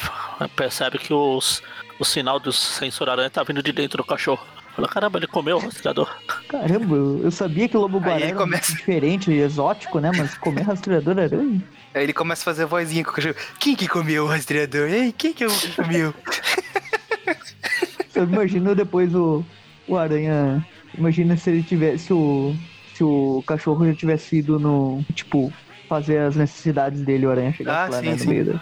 percebe que os, o sinal do sensor aranha tá vindo de dentro do cachorro. Fala, caramba, ele comeu o rastreador. Caramba, eu sabia que o Lobo Guará era começa- muito diferente, exótico, né? Mas comer rastreador aranha? Aí ele começa a fazer vozinha com o cachorro. Quem que comeu o rastreador? Ei, quem que comeu? Eu imagino depois o, o Aranha. Imagina se ele tivesse. O, se o cachorro já tivesse ido no. Tipo, fazer as necessidades dele, o Aranha chegasse Ah, lá, sim, né? Sim. meio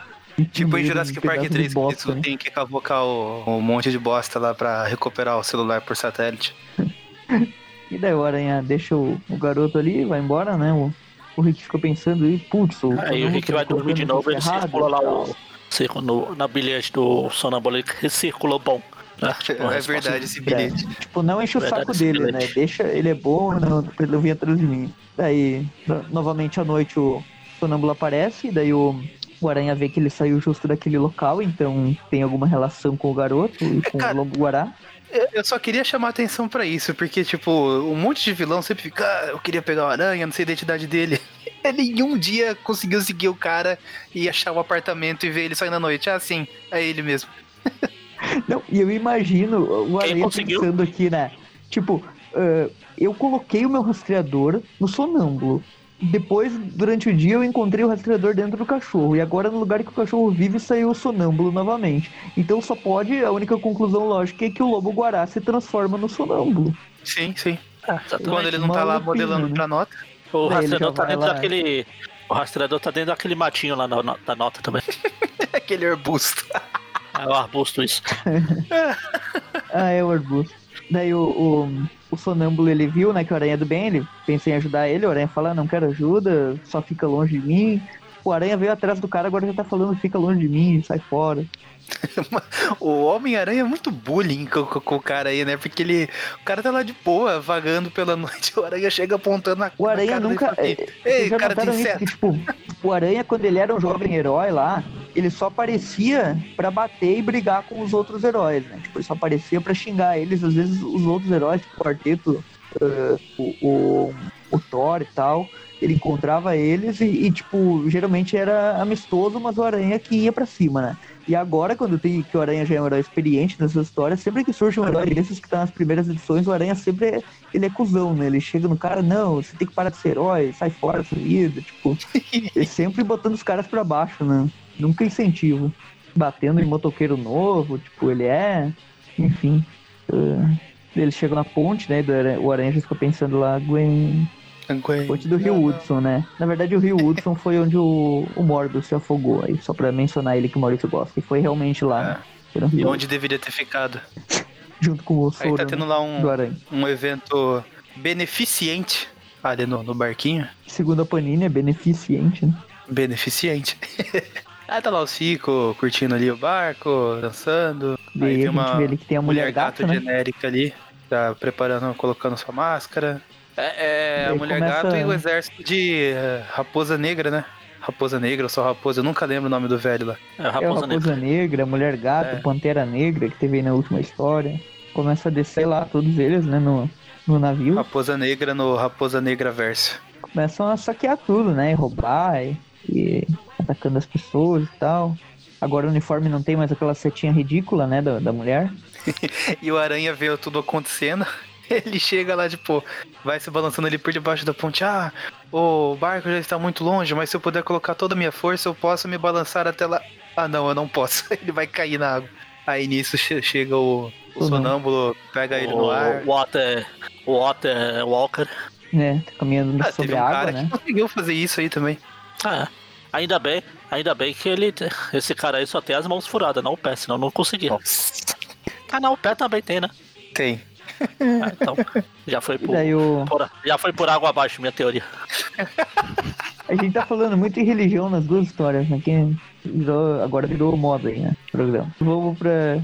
tipo em Jurassic um Park pedaço 3, de que bosta, né? tem que cavocar o, um monte de bosta lá pra recuperar o celular por satélite. E daí o Aranha deixa o, o garoto ali, vai embora, né? O, o Rick fica pensando, e putz, o. Aí o Rick tá vai dormir de novo, ele circula lá o. circula no, na bilhete do sonâmbulo, ele recirculou bom. né? Tipo, a É verdade esse É, bilhete. tipo, não enche o Verdade, saco dele, bilhete. né? Deixa, ele é bom, não, pra ele não vir atrás de mim. Daí, no- novamente à noite, o sonâmbulo aparece, e daí o, o Aranha vê que ele saiu justo daquele local, então tem alguma relação com o garoto e com cara, o Lobo Guará. Eu- só queria chamar atenção pra isso, porque, tipo, um monte de vilão sempre fica, ah, eu queria pegar o aranha, não sei a identidade dele. Ele em um dia conseguiu seguir o cara e achar o apartamento e ver ele saindo à noite. Ah, sim, é ele mesmo. Não, e eu imagino o Aranha pensando aqui, né? Tipo, ah, eu coloquei o meu rastreador no sonâmbulo. Depois, durante o dia, eu encontrei o rastreador dentro do cachorro. E agora, no lugar que o cachorro vive, saiu o sonâmbulo novamente. Então, só pode, a única conclusão lógica é que o lobo guará se transforma no sonâmbulo. Sim, sim. Ah. Quando ele não tá lá modelando né? pra nota. O Daí rastreador tá dentro lá. daquele. O rastreador tá dentro daquele matinho lá na, na- da nota também. Aquele arbusto. É o arbusto isso. Ah, é o arbusto. Daí o, o, o sonâmbulo ele viu, né, que o aranha é do bem, ele pensa em ajudar ele, o aranha fala, não quero ajuda, só fica longe de mim. O aranha veio atrás do cara, agora já tá falando, fica longe de mim, sai fora. O Homem-Aranha é muito bullying com, com- com o cara aí, né? Porque ele. O cara tá lá de boa, vagando pela noite. O Aranha chega apontando na, O aranha dele nunca. é, assim, vocês Ei, cara tem. Que, tipo, o aranha, quando ele era um jovem herói lá, ele só aparecia pra bater e brigar com os outros heróis, né? Tipo, ele só aparecia pra xingar eles, às vezes os outros heróis, tipo o quarteto, ah, o, o, o Thor e tal. Ele encontrava eles e, e, tipo, geralmente era amistoso, mas o Aranha que ia pra cima, né? E agora, quando tem que o Aranha já é um herói experiente nessas histórias, sempre que surge um herói desses que tá nas primeiras edições, o Aranha sempre é, ele é cuzão, né? Ele chega no cara, não, você tem que parar de ser herói, sai fora dessa vida, tipo, ele sempre botando os caras pra baixo, né? Nunca incentivo. Batendo em motoqueiro novo, tipo, ele é, enfim. ah, ele chega na ponte, né? do o Aranha já fica pensando lá, Gwen, Ponte do Rio Hudson, né? Na verdade, o Rio Hudson foi onde o, o Mordo se afogou. Aí, só pra mencionar ele que o Maurício gosta. E foi realmente lá. né? Foi no E onde deveria ter ficado. junto com o Aí Soro tá tendo lá um, um evento beneficente ali no, no barquinho. Segundo a Panini, é beneficente, né? Beneficente. Aí tá lá o Cico curtindo ali o barco, dançando. E Aí aí tem a gente uma vê ali que tem a mulher, mulher gato, gato, né? genérica ali, tá preparando, colocando sua máscara. É, é a mulher começa- gato e o exército de eh, raposa negra, né? Raposa negra ou só raposa, eu nunca lembro o nome do velho lá. É a É raposa negra. Raposa Negra, Mulher Gato, É. Pantera Negra, que teve aí na última história. Começa a descer lá, todos eles, né, no, no navio. Raposa negra no Raposa Negra Verso. Começam a saquear tudo, né? E roubar e, e atacando as pessoas e tal. Agora o uniforme não tem mais aquela setinha ridícula, né, da, da mulher. E o Aranha vê tudo acontecendo. Ele chega lá, tipo, vai se balançando ali por debaixo da ponte. Ah, o barco já está muito longe, mas se eu puder colocar toda a minha força, eu posso me balançar até lá. Ah, não, eu não posso. Ele vai cair na água. Aí nisso che- chega o, o não. sonâmbulo, pega ele no ar. O Water, o Water Walker. né? Tá caminhando Ah, sobre teve um a cara água, né? que conseguiu fazer isso aí também. Ah, ainda bem, ainda bem que ele, esse cara aí só tem as mãos furadas, não o pé, senão não conseguia. Ah, não, o pé também tem, né? Tem. Ah, então, já foi por, daí o... por- já foi por água abaixo, minha teoria. A gente tá falando muito em religião nas duas histórias, né? Que virou, agora virou moda aí, né? Programa. Vamos pra,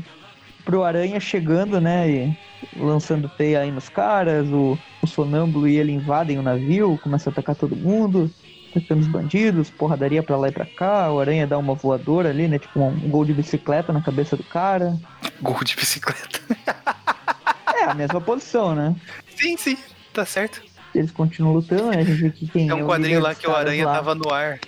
pro Aranha chegando, né? E lançando teia aí nos caras. O, o Sonâmbulo e ele invadem o navio, começa a atacar todo mundo. Atacando os bandidos, porradaria pra lá e pra cá. O Aranha dá uma voadora ali, né? Tipo um gol de bicicleta na cabeça do cara. Gol de bicicleta. É a mesma posição, né? Sim, sim, tá certo. Eles continuam lutando, né? A gente vê que quem É é um o quadrinho lá que o Aranha lá. tava no ar.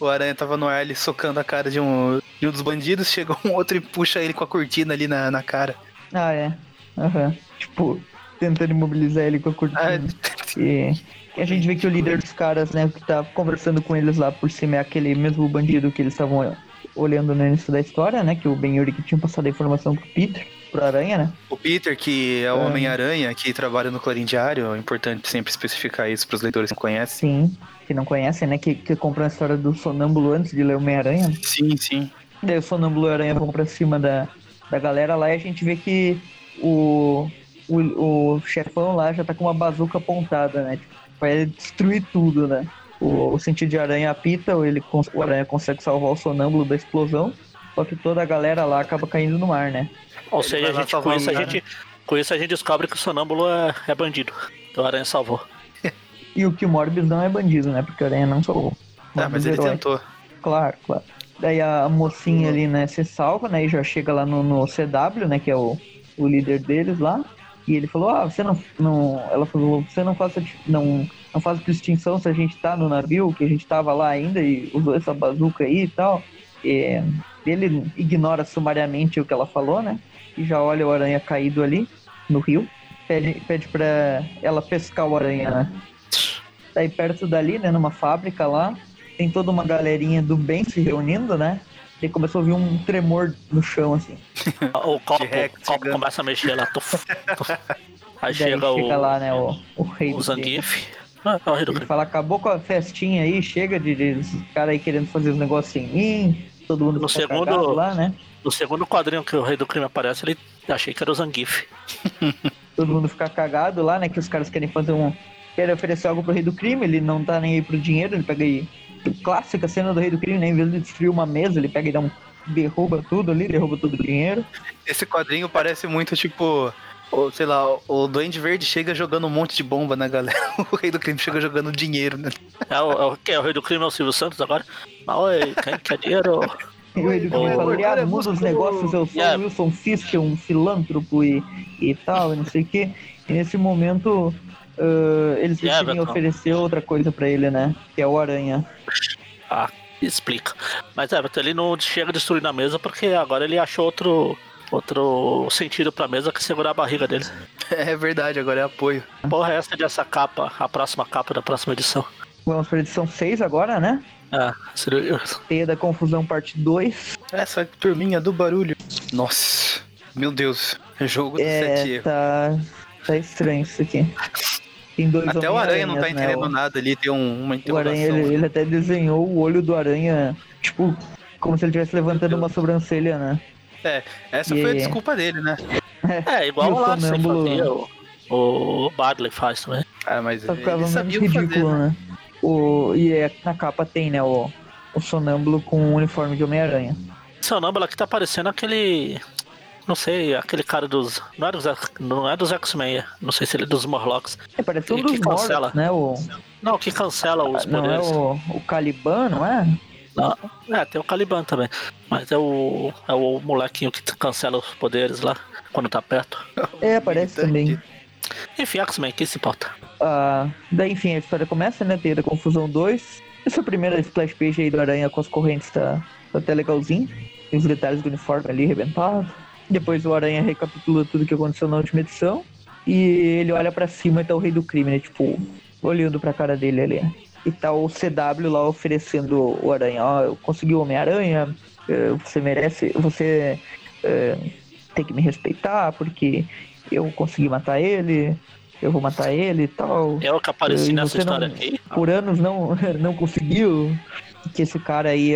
O Aranha tava no ar, ele socando a cara de um, de um dos bandidos, chega um outro e puxa ele com a cortina ali na, na cara. Ah, é. Aham. Tipo, tentando imobilizar ele com a cortina. Ah, E, e a gente vê que o líder dos caras, né, que tá conversando com eles lá por cima é aquele mesmo bandido que eles estavam olhando no início da história, né? Que o Ben Yuri que tinha passado a informação pro Peter, pro Aranha, né? o Peter, que é o Ah. Homem-Aranha, que trabalha no Clarim Diário, é importante sempre especificar isso pros leitores que não conhecem. Sim. Que não conhecem, né? Que, que compram a história do Sonâmbulo antes de ler o Homem-Aranha. Sim, sim. Daí o Sonâmbulo e o Aranha vão pra cima da, da galera lá e a gente vê que o, o, o chefão lá já tá com uma bazuca apontada, né? Tipo, vai destruir tudo, né? O, o sentido de aranha apita, ou ele, o aranha consegue salvar o sonâmbulo da explosão, só que toda a galera lá acaba caindo no mar, né? Ou Ele seja, a gente, com, isso a gente, com isso a gente descobre que o sonâmbulo é, é bandido. Então o Aranha salvou. E o que o Morbius não é bandido, né? Porque o aranha não salvou. Ah, mas Morbius ele herói. tentou. Claro, claro. Daí a mocinha ali, né, se salva, né, e já chega lá no, no CW, né, que é o, o líder deles lá. E ele falou, ah, você não, não... Ela falou, você não faça, não, não faça distinção se a gente tá no navio, que a gente tava lá ainda e usou essa bazuca aí e tal. E ele ignora sumariamente o que ela falou, né, e já olha o aranha caído ali no rio. Pede, pede pra ela pescar o aranha, né. Daí perto dali, né, numa fábrica lá, tem toda uma galerinha do bem se reunindo, né? E começou a ouvir um tremor no chão, assim. O copo, copo chegando. começa a mexer lá. tuf, tuf. Aí chega, o, lá, né, o, o rei o do. Zangief. Ah, é o rei do Ele crime. fala, acabou com a festinha aí, chega de, de esses caras aí querendo fazer os negócios sem mim. Todo mundo No segundo- cagado lá, né? No segundo quadrinho que o rei do crime aparece, ele achei que era o Zangief. Todo mundo fica cagado lá, né? Que os caras querem fazer um... Querem oferecer algo pro rei do crime, ele não tá nem aí pro dinheiro, ele pega aí... Clássica cena do rei do crime, né? Em vez de destruir uma mesa, ele pega e dá um... Derruba tudo ali, derruba todo o dinheiro. Esse quadrinho parece muito tipo. O- sei lá, o Duende Verde chega jogando um monte de bomba na galera. O Rei do Crime chega jogando dinheiro, né? É o, é o, quem é o rei do crime? É o Silvio Santos agora? Mas, oi, quem quer dinheiro? E o rei do crime oi, ah, muda os negócios, eu sou Yeah. o Wilson Fisk, um filântropo e, e tal, e não sei o quê. E nesse momento, ah, eles Yeah, decidem Betão. oferecer outra coisa pra ele, né? Que é o Aranha. Ah, explica. Mas é, ele não chega a destruir na mesa porque agora ele achou outro, outro sentido pra mesa que segurar a barriga dele. É verdade, agora é apoio. Porra, essa dessa capa, a próxima capa da próxima edição. Vamos pra edição 6 agora, né? Ah, seria- Teia da Confusão, parte 2. Essa turminha do barulho. Nossa, meu Deus. Jogo do sete É, erros. tá, tá estranho isso aqui. Tem dois Até o Aranha não tá Homem-Aranhas, né? entendendo nada ali, tem um- uma O Aranha, interrogação. ele, ele até desenhou o olho do Aranha, tipo, como se ele estivesse levantando uma sobrancelha, né? É, essa E- foi a desculpa dele, né? É, igual o Larsen fazia, o, o Badley faz também. Ah, mas Só ficava ele sabia o que fazer, ridículo, né? né? O, e é, na capa tem, né, o, o sonâmbulo com o uniforme de Homem-Aranha. Sonâmbulo aqui tá parecendo aquele. Não sei, aquele cara dos. Não é dos, não é dos X-Men, é. não sei se ele é dos Morlocks. É, parece um dos cancela. né? O, Não, que cancela os não é o, o Caliban, não é? Não, é, tem o Caliban também. Mas é o. É o molequinho que cancela os poderes lá quando tá perto. É, parece Militante. também. Enfim, X-Men, quem se importa? Ah, daí, enfim, a história começa, né? Teia da Confusão 2. Essa primeira splash page aí do Aranha com as correntes tá, tá até legalzinho. Tem os detalhes do uniforme ali arrebentado. Depois o Aranha recapitula tudo que aconteceu na última edição. E ele olha pra cima e tá o Rei do Crime, né? Tipo, olhando pra cara dele ali. E tá o CW lá oferecendo o Aranha. Ó, eu consegui o Homem-Aranha. eh, Você merece. Você eh, tem que me respeitar porque eu consegui matar ele. Eu vou matar ele e tal Eu que apareci E nessa você não- história aqui. por anos não, não conseguiu que esse cara aí,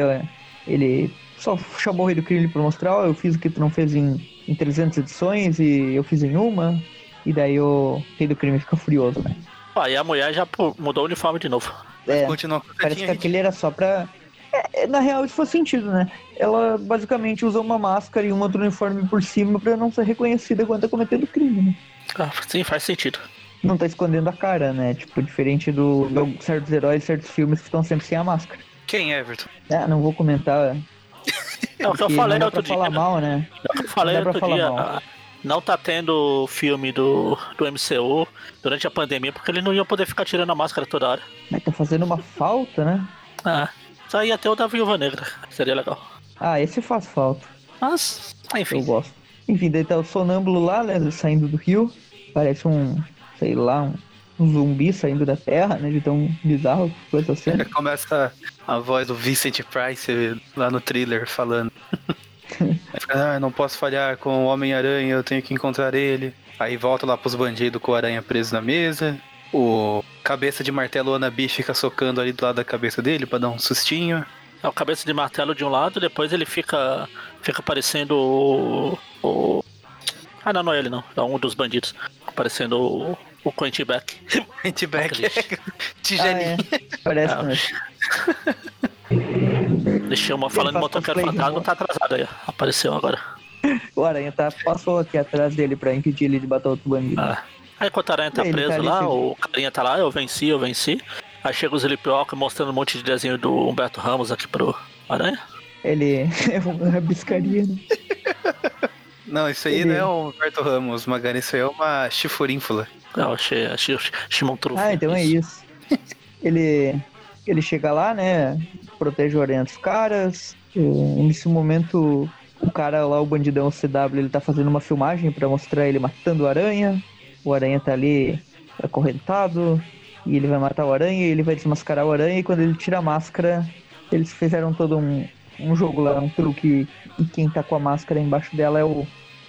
ele só chamou o Rei do Crime pra mostrar, ó, eu fiz o que tu não fez em, em 300 edições e eu fiz em uma. E daí o Rei do Crime fica furioso, né? Aí a mulher já mudou o uniforme de novo. É, Continua parece que aquele era só pra. É, é, na real, isso faz sentido, né? Ela basicamente usa uma máscara e um outro uniforme por cima pra não ser reconhecida quando tá cometendo crime, né? Ah, sim, faz sentido. Não tá escondendo a cara, né? Tipo, diferente do, de certos heróis, certos filmes que estão sempre sem a máscara. Quem, Everton? Ah, não vou comentar. É o que eu falei não outro dia. falar mal, né? É eu falei Não dá pra outro falar dia. mal. Não tá tendo filme do, do MCU durante a pandemia, porque ele não ia poder ficar tirando a máscara toda hora. Mas tá fazendo uma falta, né? Ah, só ia ter o da Viúva Negra. Seria legal. Ah, esse faz falta. Mas, Eu enfim. gosto. Enfim, daí tá o sonâmbulo lá, né? Saindo do rio. Parece um, sei lá, um, um zumbi saindo da terra, né? De tão bizarro essa cena. Começa a voz do Vincent Price lá no thriller falando. Ah, não posso falhar com o Homem-Aranha, eu tenho que encontrar ele. Aí volta lá pros bandidos com o aranha preso na mesa. O cabeça de martelo Anabi fica socando ali do lado da cabeça dele pra dar um sustinho. É o cabeça de martelo de um lado, depois ele fica. Fica parecendo o. o- Ah não, não é ele não. É um dos bandidos. Parecendo o, o Quentin Beck. Hitback. Ah, Tigelinha. é. Parece Ah, mesmo. Deixa uma falando de motoqueiro fantasma, tá atrasado aí. ó. Apareceu agora. O Aranha tá, passou aqui atrás dele pra impedir ele de bater outro bandido. Ah. Aí enquanto a aranha tá Ele preso tá lá, o carinha tá lá, eu venci, eu venci. Aí chega os Sleepwalker mostrando um monte de desenho do Humberto Ramos aqui pro Aranha. Ele é uma rabiscaria, né? Não, isso aí Ele- não é o Humberto Ramos, Magana, isso aí é uma chifurínfula. Eu achei, achei, achei um. Ah, então é isso. Ele, ele chega lá, né? Protege o aranha dos caras. e, nesse momento, o cara lá, o bandidão CW, ele tá fazendo uma filmagem pra mostrar ele matando o aranha. O aranha tá ali acorrentado. E ele vai matar o aranha ele vai desmascarar o aranha. E quando ele tira a máscara, eles fizeram todo um, um jogo lá, um truque. E quem tá com a máscara embaixo dela é o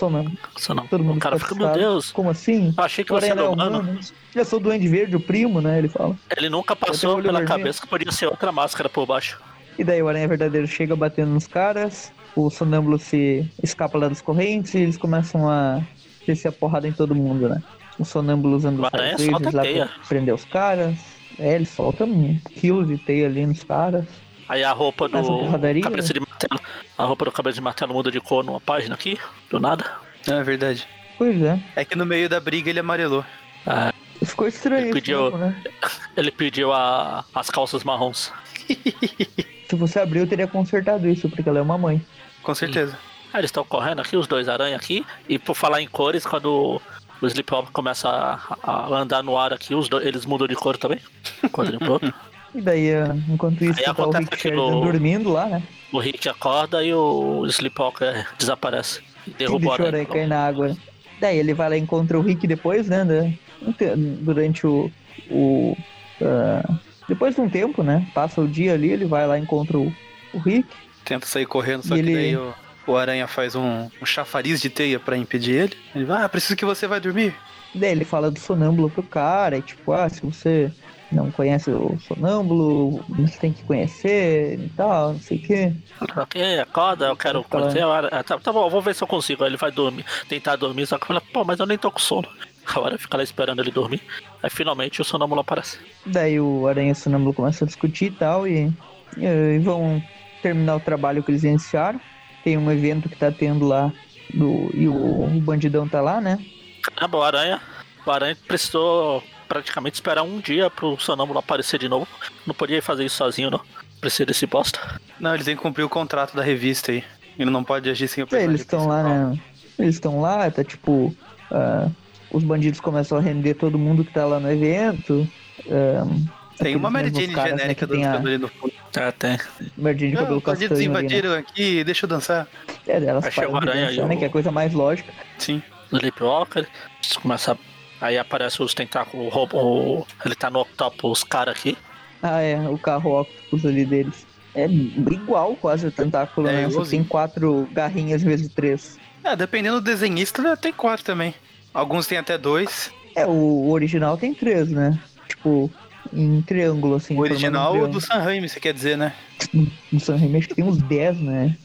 Nossa, não. Todo mundo O cara fica, meu. Deus, Como assim? eu achei que O você aranha era é humano. humano. Eu sou o Duende Verde, o primo, né? Ele fala. Ele nunca passou pela vermelho. cabeça que podia ser outra máscara por baixo. E daí o Aranha Verdadeiro chega batendo nos caras, o sonâmbulo se escapa lá das correntes e eles começam a descer a porrada em todo mundo, né? O sonâmbulo usando os raios lá teia. pra prender os caras. É, ele solta um quilo de teia ali nos caras. Aí a roupa do porradaria, cabeça de martelo, a roupa do cabeça de martelo muda de cor numa página aqui, do nada. Não, é verdade. Pois é. É que no meio da briga ele amarelou. Ah, Ficou estranho Ele pediu- mesmo, né? ele pediu a- as calças marrons. Se você abrir, eu teria consertado isso, porque ela é uma mãe. Com certeza. Aí eles estão correndo aqui, os dois aranha aqui. E por falar em cores, quando o Sleepwalker começa a, a andar no ar aqui, os dois, eles mudam de cor também. Quando pro outro. E daí, ah, enquanto isso, tá o Rick Sheridan dormindo lá, né? O Rick acorda e o Sleepwalker desaparece. Derruba o aranha. cair na água. Daí ele vai lá e encontra o Rick depois, né? né, Durante o. o ah, depois de um tempo, né? Passa o dia ali, ele vai lá e encontra o, o Rick. Tenta sair correndo, só que ele- daí o, o aranha faz um, um chafariz de teia pra impedir ele. Ele vai, ah, preciso que você vai dormir. Daí ele fala do sonâmbulo pro cara, e tipo, ah, se você não conhece o sonâmbulo, você tem que conhecer e tal, não sei o quê. Ok, acorda, eu quero Fala. conhecer. a aranha. Tá, tá bom, vou ver se eu consigo. Aí ele vai dormir, tentar dormir, só que fala, pô, mas eu nem tô com sono. A hora fica lá esperando ele dormir. Aí finalmente o sonâmbulo aparece. Daí o Aranha e o Sonâmbulo começam a discutir e tal, e, e vão terminar o trabalho que eles iniciaram. Tem um evento que tá tendo lá, do, e o, o bandidão tá lá, né? Caramba, o aranha. O aranha precisou praticamente esperar um dia pro sonâmbulo aparecer de novo. Não podia fazer isso sozinho, não. Precisa desse bosta. Não, ele tem que cumprir o contrato da revista aí. Ele não pode agir sem o personagem eles estão lá, né? Eles estão lá, tá tipo. ah, os bandidos começam a render todo mundo que tá lá no evento. ah, Tem uma Mary Jane caras, né, genérica tem dançando a ali no fundo. É, tem. Mary Jane de Ah, cabelo os bandidos castanho ali, né? invadiram aqui, deixa eu dançar. É, delas Aí chega param de aranha dançar, né? o- Que é a coisa mais lógica. Sim. Sleepwalker. Começa. Aí aparece os tentáculos. O, robô- o- ele tá no octopus cara aqui. Ah, é, o carro Octopus ali deles. É igual quase o tentáculo, É, né? Só tem quatro garrinhas em vez de três. É, dependendo do desenhista, tem quatro também. Alguns tem até dois. É, o original tem três, né? Tipo, em triângulo, assim. O formando um original triângulo. do San Raimi, você quer dizer, né? No San Remi acho que tem uns 10, né?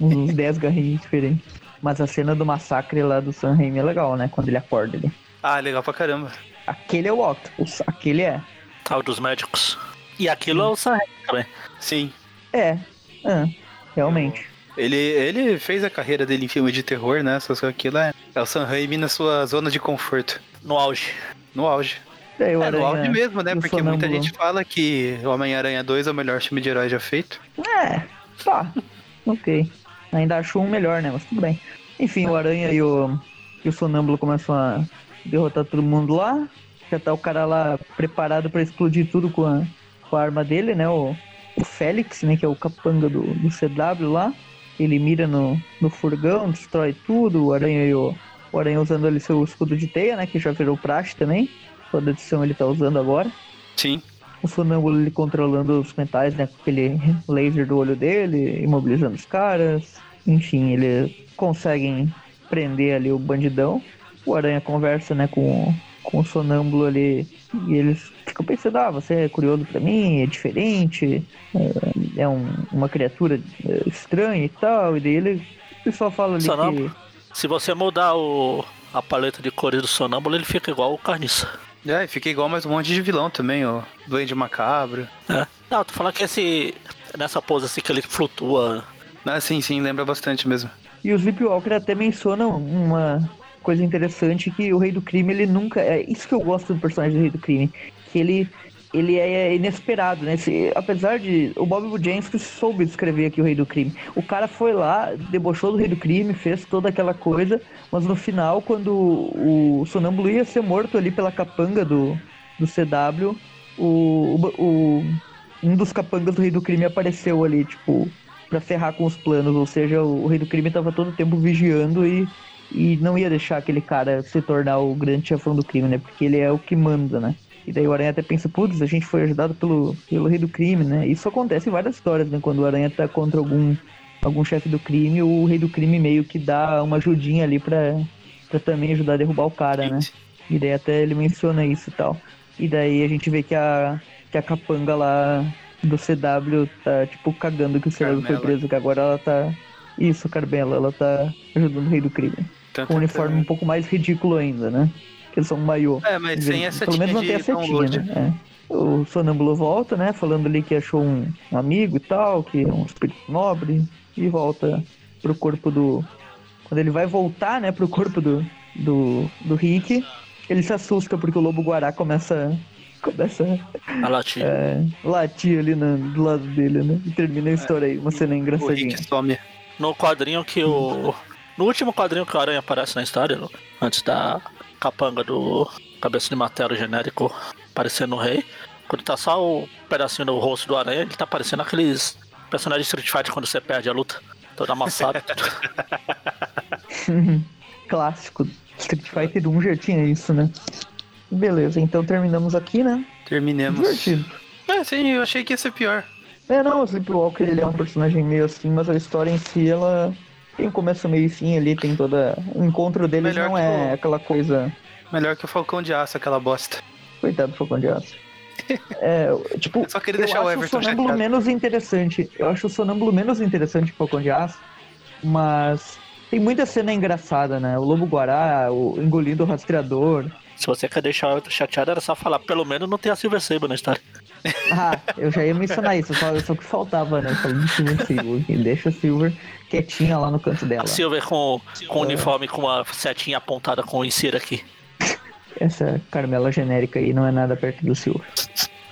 Uns 10 garrinhos diferentes. Mas a cena do massacre lá do Sam Raimi é legal, né? Quando ele acorda ali. Ah, legal pra caramba. Aquele é o Octopus, aquele é. Tal dos médicos. E aquilo é o Raimi também. Sim. É, ah, realmente. Ele, ele fez a carreira dele em filme de terror, né? Só que aquilo é, é o Sam Raimi na sua zona de conforto. No auge. No auge. É, o É, no auge mesmo, né? o Porque muita gente fala que o Homem-Aranha 2 é o melhor filme de herói já feito. É, tá. ok. Ainda acho um melhor, né? Mas tudo bem. Enfim, o Aranha e o, e o Sonâmbulo começam a derrotar todo mundo lá. Já tá o cara lá preparado pra explodir tudo com a, com a arma dele, né? O, o Félix, né? Que é o capanga do, do CW lá. Ele mira no, no furgão, destrói tudo. O Aranha e o, o Aranha usando ali seu escudo de teia, né? Que já virou praxe também. Toda edição ele tá usando agora. Sim. O sonâmbulo ele controlando os metais, né? Com aquele laser do olho dele, imobilizando os caras. Enfim, eles conseguem prender ali o bandidão. O Aranha conversa, né, com, com o sonâmbulo ali. E eles ficam pensando, ah, você é curioso pra mim, é diferente, é, é um- uma criatura é, estranha e tal. E daí ele, ele só fala ali Sonâmbulo? que... Se você mudar o, a paleta de cores do sonâmbulo, ele fica igual o carniça. É, e fica igual mais um monte de vilão também, ó. Duende Macabro. É. Não, tô falando que esse. Nessa pose assim que ele flutua. Ah, sim, sim, lembra bastante mesmo. E o Sleepwalker até menciona uma coisa interessante que o Rei do Crime, ele nunca. É isso que eu gosto do personagem do Rei do Crime. Que ele, ele é inesperado, né? Se- apesar de. O Bob Budiansky soube descrever aqui o Rei do Crime. O cara foi lá, debochou do Rei do Crime, fez toda aquela coisa, mas no final, quando o Sonâmbulo ia ser morto ali pela capanga do, do CW, o, o, um dos capangas do Rei do Crime apareceu ali, tipo, pra ferrar com os planos. Ou seja, o, o Rei do Crime tava todo o tempo vigiando e, e não ia deixar aquele cara se tornar o grande chefão do crime, né? Porque ele é o que manda, né? E daí o Aranha até pensa, putz, a gente foi ajudado pelo, pelo Rei do Crime, né? Isso acontece em várias histórias, né? Quando o Aranha tá contra algum, algum chefe do crime, o Rei do Crime meio que dá uma ajudinha ali pra, pra também ajudar a derrubar o cara, né? E daí até ele menciona isso e tal. E daí a gente vê que a, que a capanga lá do CW tá, tipo, cagando que o CW foi preso, que agora ela tá. Isso, Carmela, ela tá ajudando o rei do crime. Com um uniforme um pouco mais ridículo ainda, né? Que eles são um maiô. É, mas sem essa Pelo menos não tem a setinha, né? É. O Sonâmbulo volta, né? Falando ali que achou um, amigo e tal, que é um espírito nobre, e volta pro corpo do. Quando ele vai voltar, né, pro corpo do, do, do Rick, ele se assusta porque o lobo guará começa. Começa A latinha. é, latir ali na- do lado dele, né? E termina a história aí, uma cena O engraçadinha. Rick some. No quadrinho que o. No último quadrinho que o Aranha aparece na história, antes da capanga do cabeça de martelo genérico aparecendo no rei, quando tá só o pedacinho do rosto do Aranha, ele tá parecendo aqueles personagens de Street Fighter quando você perde a luta. Todo amassado. Clássico. Street Fighter 1 já tinha isso, né? Beleza, então terminamos aqui, né? Terminemos. Divertido. É, sim, eu achei que ia ser pior. É, não, o Sleepwalker ele é um personagem meio assim, mas a história em si, ela tem um começo, meio e fim ali, tem toda... O encontro deles Melhor não é o- aquela coisa... Melhor que o Falcão de Aço, aquela bosta. Coitado do Falcão de Aço. É, tipo, Eu só queria eu deixar o acho Everton o Sonâmbulo chateado. menos interessante. Eu acho o Sonâmbulo menos interessante que o Falcão de Aço, mas tem muita cena engraçada, né? O Lobo Guará, o engolindo o rastreador. Se você quer deixar o outro chateado, era só falar, pelo menos não tem a Silver Sable na história. Ah, eu já ia mencionar isso, só, só que faltava, né? Falando de Silver Silver. que Deixa a Silver quietinha lá no canto dela. A Silver com, com uniforme com uma setinha apontada com o insira aqui. Essa Carmela genérica aí não é nada perto do Silver.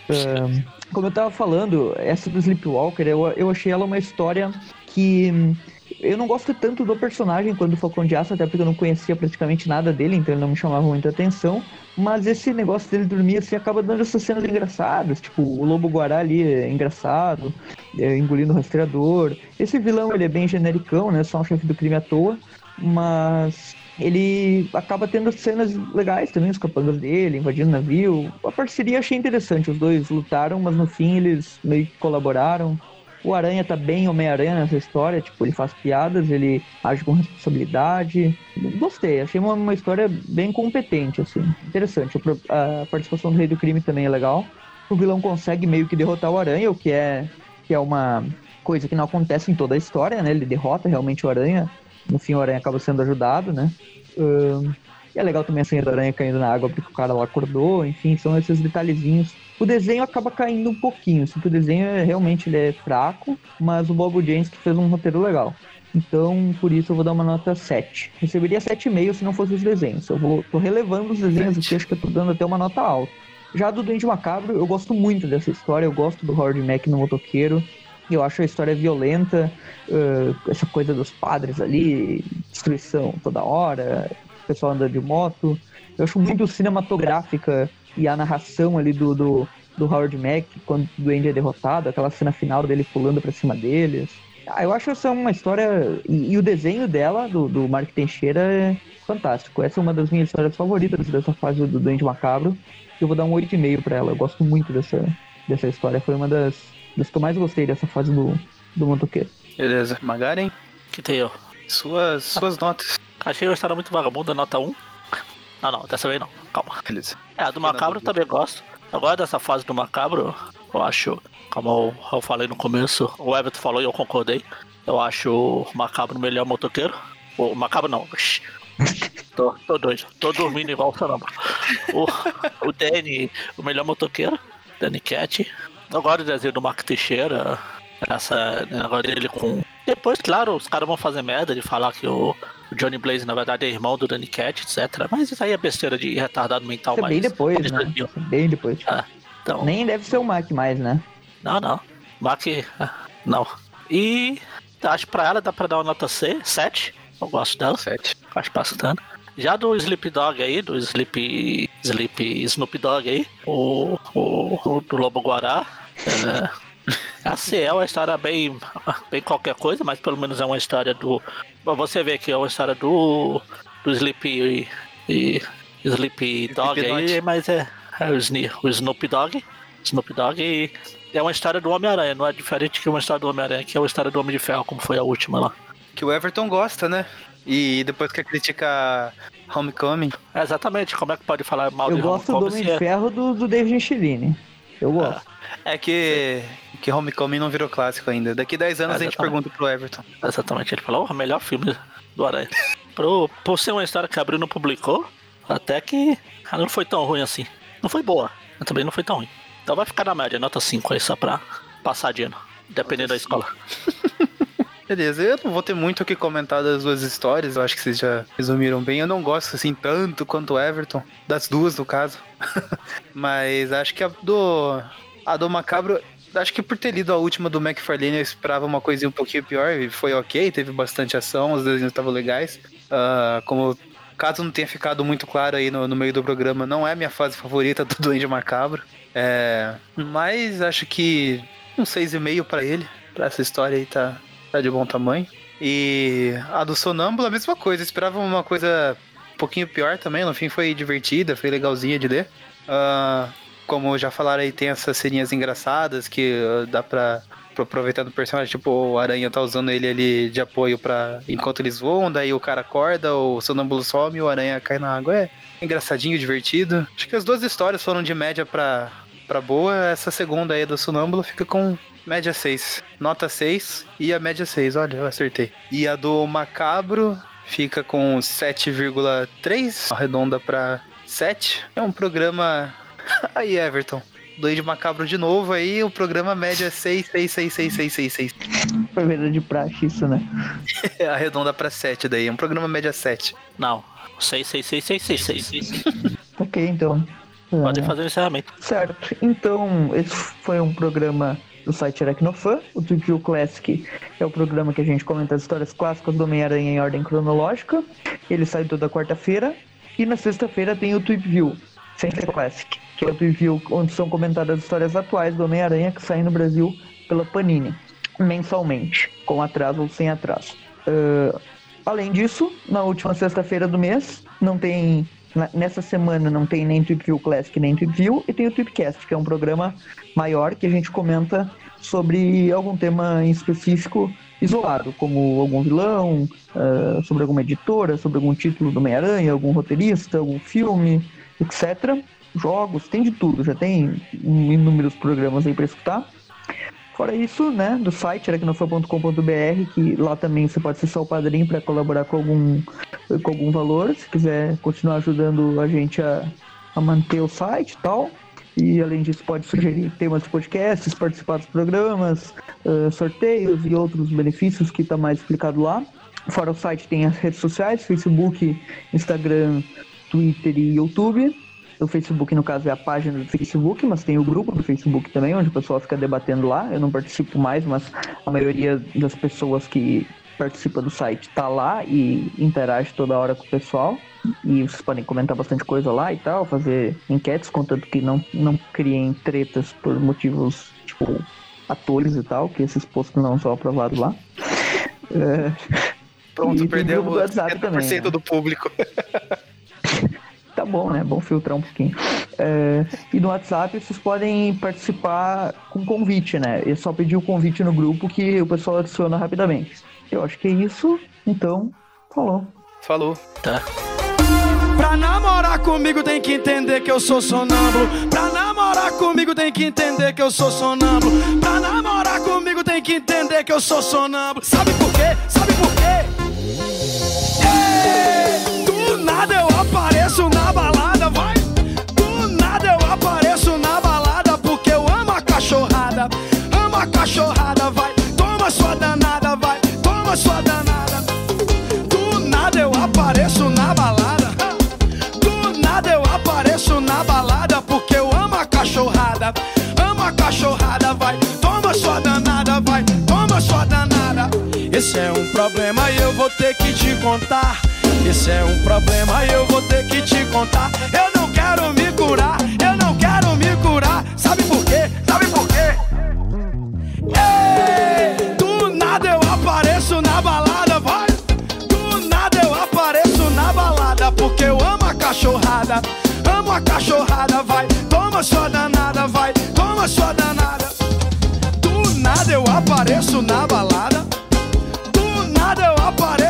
Ahn, como eu tava falando, essa do Sleepwalker, eu, eu achei ela uma história que. Eu não gosto tanto do personagem quanto do Falcão de Aço, até porque eu não conhecia praticamente nada dele, então ele não me chamava muita atenção. Mas esse negócio dele dormir assim acaba dando essas cenas engraçadas, tipo o Lobo Guará ali é engraçado, é, engolindo o rastreador. Esse vilão ele é bem genericão, né? Só um chefe do crime à toa, mas ele acaba tendo cenas legais também, os capangas dele, invadindo o navio. A parceria achei interessante, os dois lutaram, mas no fim eles meio que colaboraram. O Aranha tá bem Homem-Aranha nessa história, tipo, ele faz piadas, ele age com responsabilidade. Gostei, achei uma, uma história bem competente, assim, interessante. A participação do Rei do Crime também é legal. O vilão consegue meio que derrotar o Aranha, o que é, que é uma coisa que não acontece em toda a história, né? Ele derrota realmente o Aranha. No fim, o Aranha acaba sendo ajudado, né? Uh, e é legal também a cena do Aranha caindo na água porque o cara lá acordou. Enfim, são esses detalhezinhos. O desenho acaba caindo um pouquinho. Assim, o desenho é, realmente ele é fraco, mas o Bobo James que fez um roteiro legal. Então, por isso eu vou dar uma nota 7. Receberia 7,5 se não fosse os desenhos. Eu vou, tô relevando os desenhos aqui, acho que eu tô dando até uma nota alta. Já do Duende Macabro, eu gosto muito dessa história, eu gosto do Howard Mack no motoqueiro. Eu acho a história violenta, uh, essa coisa dos padres ali, destruição toda hora, o pessoal andando de moto. Eu acho muito cinematográfica e a narração ali do, do, do Howard Mack, quando o Duende é derrotado, aquela cena final dele pulando pra cima deles. Ah, eu acho essa uma história. E, e, o desenho dela, do, do Mark Teixeira, é fantástico. Essa é uma das minhas histórias favoritas dessa fase do Duende Macabro. Eu vou dar um 8,5 pra ela. Eu gosto muito dessa, dessa história. Foi uma das, das que eu mais gostei dessa fase do, do motoqueiro. Beleza. Magaren? Que tem eu? Suas, suas notas. Achei a história muito vagabunda, nota 1. Não, não, dessa vez não. Calma. Beleza. É, a do Macabro eu também gosto. Agora dessa fase do Macabro, eu acho como eu falei no começo, o Everton falou e eu concordei. Eu acho o Macabro o melhor motoqueiro. O Macabro não. tô, tô doido. Tô dormindo igual o caramba. O, o Danny, o melhor motoqueiro. Danny Cat. Agora o desenho do Mark Teixeira. Essa negócio dele com. Depois, claro, os caras vão fazer merda de falar que o, Johnny Blaze, na verdade, é irmão do Danny Cat, etc. Mas isso aí é besteira de retardado mental. Isso é bem depois, né? Bem depois. É, então... Nem deve ser o Mark mais, né? Não, não. Mac. Não. E acho pra ela dá pra dar uma nota C, 7. Eu gosto dela. 7. Acho bastante. Já do Sleep Dog aí, do Sleep. Sleep Snoop Dog aí, o, o, o do Lobo Guará. É, a C é uma história bem, bem qualquer coisa, mas pelo menos é uma história do. Você vê que é uma história do. do Sleep e. e Sleep Dog Sleep aí, mas é, é o, o Snoop Dog. Snoop Dogg e é uma história do Homem-Aranha, não é diferente que uma história do Homem-Aranha, que é uma história do Homem de Ferro, como foi a última lá. Que o Everton gosta, né? E depois quer criticar Homecoming. É, exatamente, como é que pode falar mal Eu de gosto do Homem de é... Ferro do, do David Chilini. Eu gosto. É, é que, que Homecoming não virou clássico ainda. Daqui 10 anos a gente pergunta pro Everton. Exatamente, ele falou, o melhor filme do Aranha. Pro, por ser uma história que abriu não publicou, até que ela não foi tão ruim assim. Não foi boa, mas também não foi tão ruim. Então vai ficar na média, nota 5 aí, só pra passar de ano, dependendo da escola. Beleza, eu não vou ter muito o que comentar das duas histórias, eu acho que vocês já resumiram bem. Eu não gosto assim tanto quanto o Everton, das duas no caso. Mas acho que a do. A do Macabro, acho que por ter lido a última do McFarlane eu esperava uma coisinha um pouquinho pior e foi ok, teve bastante ação, os desenhos estavam legais. Uh, como caso não tenha ficado muito claro aí no, no meio do programa, não é minha fase favorita do Duende Macabro. É, mas acho que um 6,5 para ele. Pra essa história aí tá, tá de bom tamanho. E a do Sonâmbulo, a mesma coisa. esperava uma coisa um pouquinho pior também. No fim foi divertida, foi legalzinha de ler. Uh, como já falaram aí, tem essas serinhas engraçadas que uh, dá pra, pra aproveitar do personagem. Tipo, o Aranha tá usando ele ali de apoio para enquanto eles voam. Daí o cara acorda, o Sonâmbulo some e o Aranha cai na água. É engraçadinho, divertido. Acho que as duas histórias foram de média para pra boa, essa segunda aí do Sonâmbulo fica com média 6. Nota 6 e a média 6, olha, eu acertei. E a do Macabro fica com 7,3, arredonda pra 7. É um programa. aí, Everton. Doide Macabro de novo aí, o programa média 6, 6, 6, 6, 6, 6, 6. Foi verdade de praxe isso, né? Arredonda pra 7 daí, é um programa média 7. Não, 6, 6, 6, 6, 6, 6. ok, então. Pode fazer o encerramento. Certo. Então, esse foi um programa do site Aracnofan. O View Classic é o programa que a gente comenta as histórias clássicas do Homem-Aranha em ordem cronológica. Ele sai toda quarta-feira. E na sexta-feira tem o Tweep View Century Classic, que é o Tweep View onde são comentadas as histórias atuais do Homem-Aranha que saem no Brasil pela Panini, mensalmente, com atraso ou sem atraso. Uh, além disso, na última sexta-feira do mês, não tem nessa semana não tem nem Tweep View Classic nem Tweep View e tem o Tweepcast, que é um programa maior que a gente comenta sobre algum tema em específico isolado, como algum vilão, uh, sobre alguma editora, sobre algum título do Homem-Aranha, algum roteirista, algum filme, etc. Jogos, tem de tudo, já tem inúmeros programas aí para escutar. Fora isso, né, do site aracnofan.com.br, que lá também você pode acessar o padrinho para colaborar com algum, com algum valor, se quiser continuar ajudando a gente a, a manter o site e tal. E além disso, pode sugerir temas de podcasts, participar dos programas, uh, sorteios e outros benefícios que está mais explicado lá. Fora o site, tem as redes sociais: Facebook, Instagram, Twitter e YouTube. O Facebook, no caso, é a página do Facebook, mas tem o grupo do Facebook também, onde o pessoal fica debatendo lá. Eu não participo mais, mas a maioria das pessoas que participa do site tá lá e interage toda hora com o pessoal. E vocês podem comentar bastante coisa lá e tal, fazer enquetes, contanto que não, não criem tretas por motivos, tipo, atores e tal, que esses posts não são aprovados lá. É... Pronto, perdeu o WhatsApp 70% também, né? do público. tá bom, né? Bom filtrar um pouquinho. É, e no WhatsApp vocês podem participar com convite, né? É só pedir o convite no grupo que o pessoal adiciona rapidamente. Eu acho que é isso. Então, falou. Falou. Tá. Pra namorar comigo tem que entender que eu sou sonâmbulo. Pra namorar comigo tem que entender que eu sou sonâmbulo. Pra namorar comigo tem que entender que eu sou sonâmbulo. Sabe por quê? Sabe por quê? Ei, do nada eu apareço vou ter que te contar. Esse é um problema eu vou ter que te contar. Eu não quero me curar, eu não quero me curar. Sabe por quê? Sabe por quê? Ei, do nada eu apareço na balada, vai. Do nada eu apareço na balada porque eu amo a cachorrada. Amo a cachorrada, vai. Toma sua danada, vai. Toma sua danada. Do nada eu apareço na balada.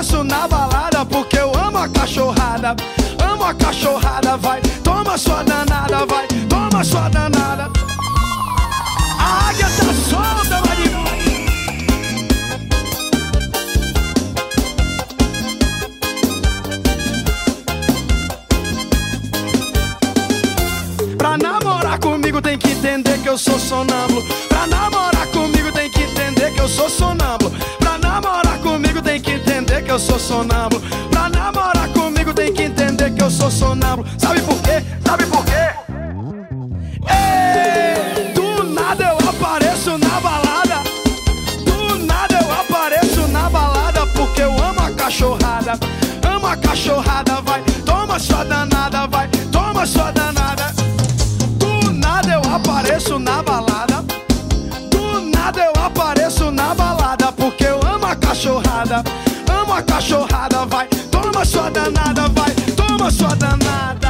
Apareço na balada porque eu amo a cachorrada. Amo a cachorrada, vai. Toma sua danada, vai. Toma sua danada. A águia tá solta, Marinho. Pra namorar comigo tem que entender que eu sou sonâmbulo. Pra namorar comigo tem que entender que eu sou sonâmbulo. Pra namorar tem que entender que eu sou sonâmbulo. Pra namorar comigo tem que entender que eu sou sonâmbulo. Sabe por quê? Sabe por quê? Ei, do nada eu apareço na balada. Do nada eu apareço na balada porque eu amo a cachorrada. Amo a cachorrada, vai. Toma sua danada, vai. Toma sua danada. Do nada eu apareço na balada. Cachorrada. Amo a cachorrada, vai. Toma sua danada, vai. Toma sua danada.